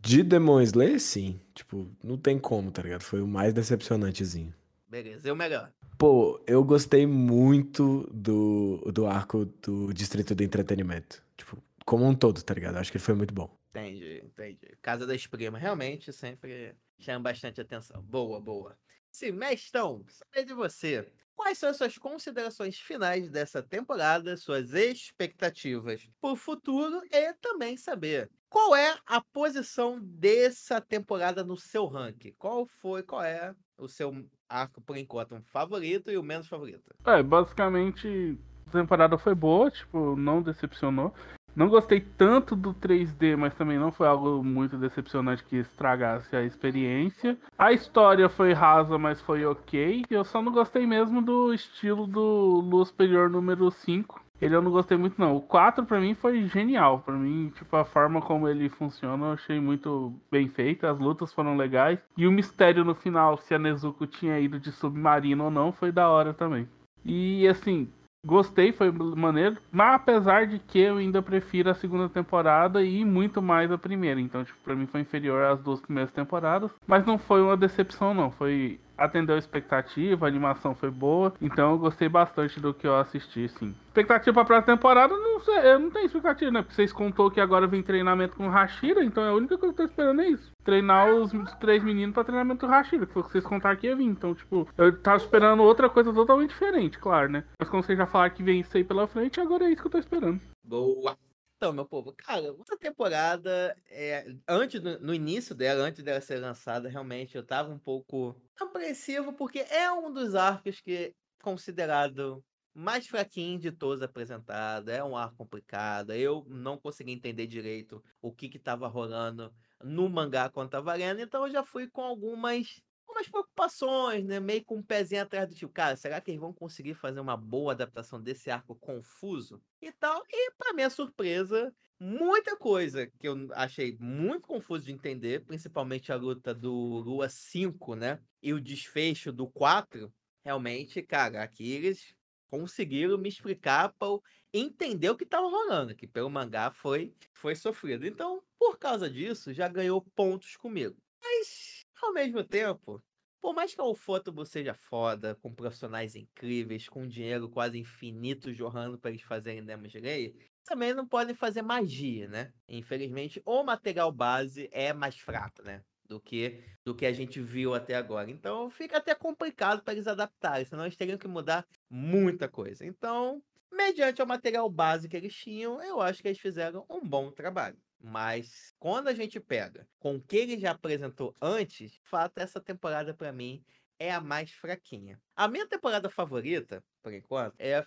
De Demon Slayer, sim. Tipo, não tem como, tá ligado? Foi o mais decepcionantezinho. Beleza, e o melhor? Pô, eu gostei muito do, do arco do Distrito do Entretenimento. Tipo, como um todo, tá ligado? Acho que ele foi muito bom. Entendi, entendi. Casa das Primas, realmente sempre chama bastante atenção. Boa, boa. Sim, Mestão, saber de você. Quais são as suas considerações finais dessa temporada, suas expectativas para o futuro e também saber qual é a posição dessa temporada no seu ranking? Qual foi, qual é o seu arco por enquanto um favorito e o menos favorito? É, basicamente a temporada foi boa, tipo, não decepcionou. Não gostei tanto do 3D, mas também não foi algo muito decepcionante que estragasse a experiência. A história foi rasa, mas foi ok. Eu só não gostei mesmo do estilo do Lua Superior número 5. Ele eu não gostei muito não. O 4 pra mim foi genial. Pra mim, tipo, a forma como ele funciona eu achei muito bem feita. As lutas foram legais. E o mistério no final, se a Nezuko tinha ido de submarino ou não, foi da hora também. E assim, Gostei, foi maneiro, mas apesar de que eu ainda prefiro a segunda temporada e muito mais a primeira. Então, tipo, pra mim foi inferior às duas primeiras temporadas. Mas não foi uma decepção, não. Foi atendeu a expectativa, a animação foi boa, então eu gostei bastante do que eu assisti, sim. Expectativa pra próxima temporada, não sei, eu não tenho expectativa, né? Porque vocês contou que agora vem treinamento com o Hashira, então a única coisa que eu tô esperando é isso. Treinar os, os três meninos pra treinamento do Hashira, que foi o que vocês contaram que ia vir. Então, tipo, eu tava esperando outra coisa totalmente diferente, claro, né? Mas como vocês já falaram que vem isso aí pela frente, agora é isso que eu tô esperando. Boa. Então, meu povo, cara, essa temporada, é, antes do- no início dela, antes dela ser lançada, realmente eu tava um pouco apreensivo, porque é um dos arcos que é considerado mais fraquinho de todos apresentados. É um arco complicado. Eu não consegui entender direito o que que tava rolando no mangá quando tava lendo, então eu já fui com algumas algumas preocupações, né? Meio com um pezinho atrás do tipo, cara, será que eles vão conseguir fazer uma boa adaptação desse arco confuso e tal? E pra minha surpresa, muita coisa que eu achei muito confuso de entender, principalmente a luta do Lua 5, né? E o desfecho do 4, realmente, cara, aqui eles conseguiram me explicar para entender o que estava rolando, que pelo mangá foi foi sofrido. Então, por causa disso, já ganhou pontos comigo. Mas, ao mesmo tempo, por mais que a Ufotable seja foda, com profissionais incríveis, com dinheiro quase infinito jorrando para eles fazerem Demon Slayer, também não podem fazer magia, né? Infelizmente, o material base é mais fraco, né? Do que, do que a gente viu até agora. Então fica até complicado para eles adaptarem, senão eles teriam que mudar muita coisa. Então, mediante o material base que eles tinham, eu acho que eles fizeram um bom trabalho. Mas quando a gente pega com o que ele já apresentou antes, de fato, essa temporada para mim é a mais fraquinha. A minha temporada favorita, por enquanto, é a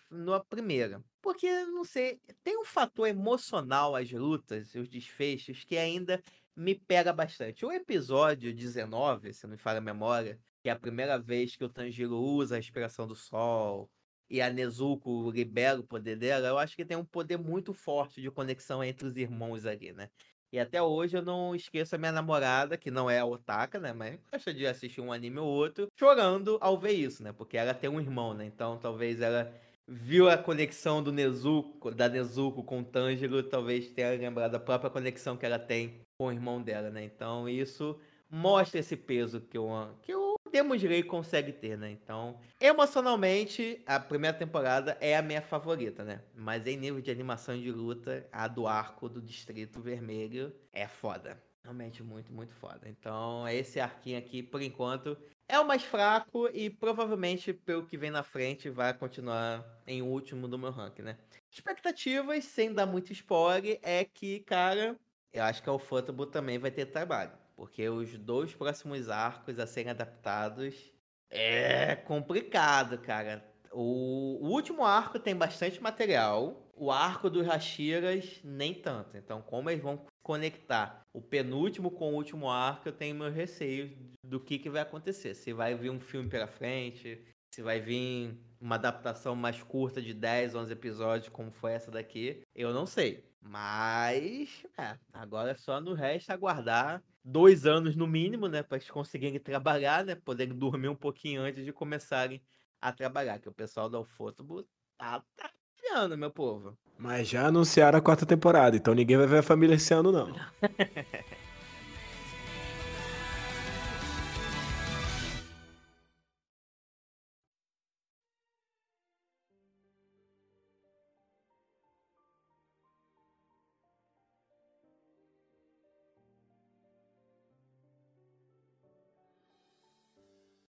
primeira. Porque, não sei, tem um fator emocional às lutas, os desfechos, que ainda me pega bastante. O episódio 19, se não me falha a memória, que é a primeira vez que o Tanjiro usa a inspiração do sol e a Nezuko libera o poder dela, eu acho que tem um poder muito forte de conexão entre os irmãos ali, né? E até hoje eu não esqueço a minha namorada, que não é a Otaka, né? Mas gosta de assistir um anime ou outro, chorando ao ver isso, né? Porque ela tem um irmão, né? Então talvez ela viu a conexão do Nezuko, da Nezuko com o Tanjiro, talvez tenha lembrado a própria conexão que ela tem com o irmão dela, né? Então isso mostra esse peso que o, que o Demon Slayer consegue ter, né? Então, emocionalmente, a primeira temporada é a minha favorita, né? Mas em nível de animação e de luta, a do arco do Distrito Vermelho é foda. Realmente muito, muito foda. Então, esse arquinho aqui, por enquanto, é o mais fraco e provavelmente, pelo que vem na frente, vai continuar em último do meu ranking, né? Expectativas, sem dar muito spoiler, é que, cara, eu acho que a Ufotable também vai ter trabalho. Porque os dois próximos arcos a serem adaptados é complicado, cara. O, o último arco tem bastante material. O arco dos Hashiras, nem tanto. Então, como eles vão conectar o penúltimo com o último arco, eu tenho meus receios do que, que vai acontecer. Se vai vir um filme pela frente, se vai vir uma adaptação mais curta de 10, 11 episódios, como foi essa daqui, eu não sei. Mas, é, agora é só no resto aguardar dois anos no mínimo, né, para eles conseguirem trabalhar, né, poderem dormir um pouquinho antes de começarem a trabalhar, que o pessoal da Ufotable tá trabalhando, meu povo. Mas já anunciaram a quarta temporada, então ninguém vai ver a família esse ano, não.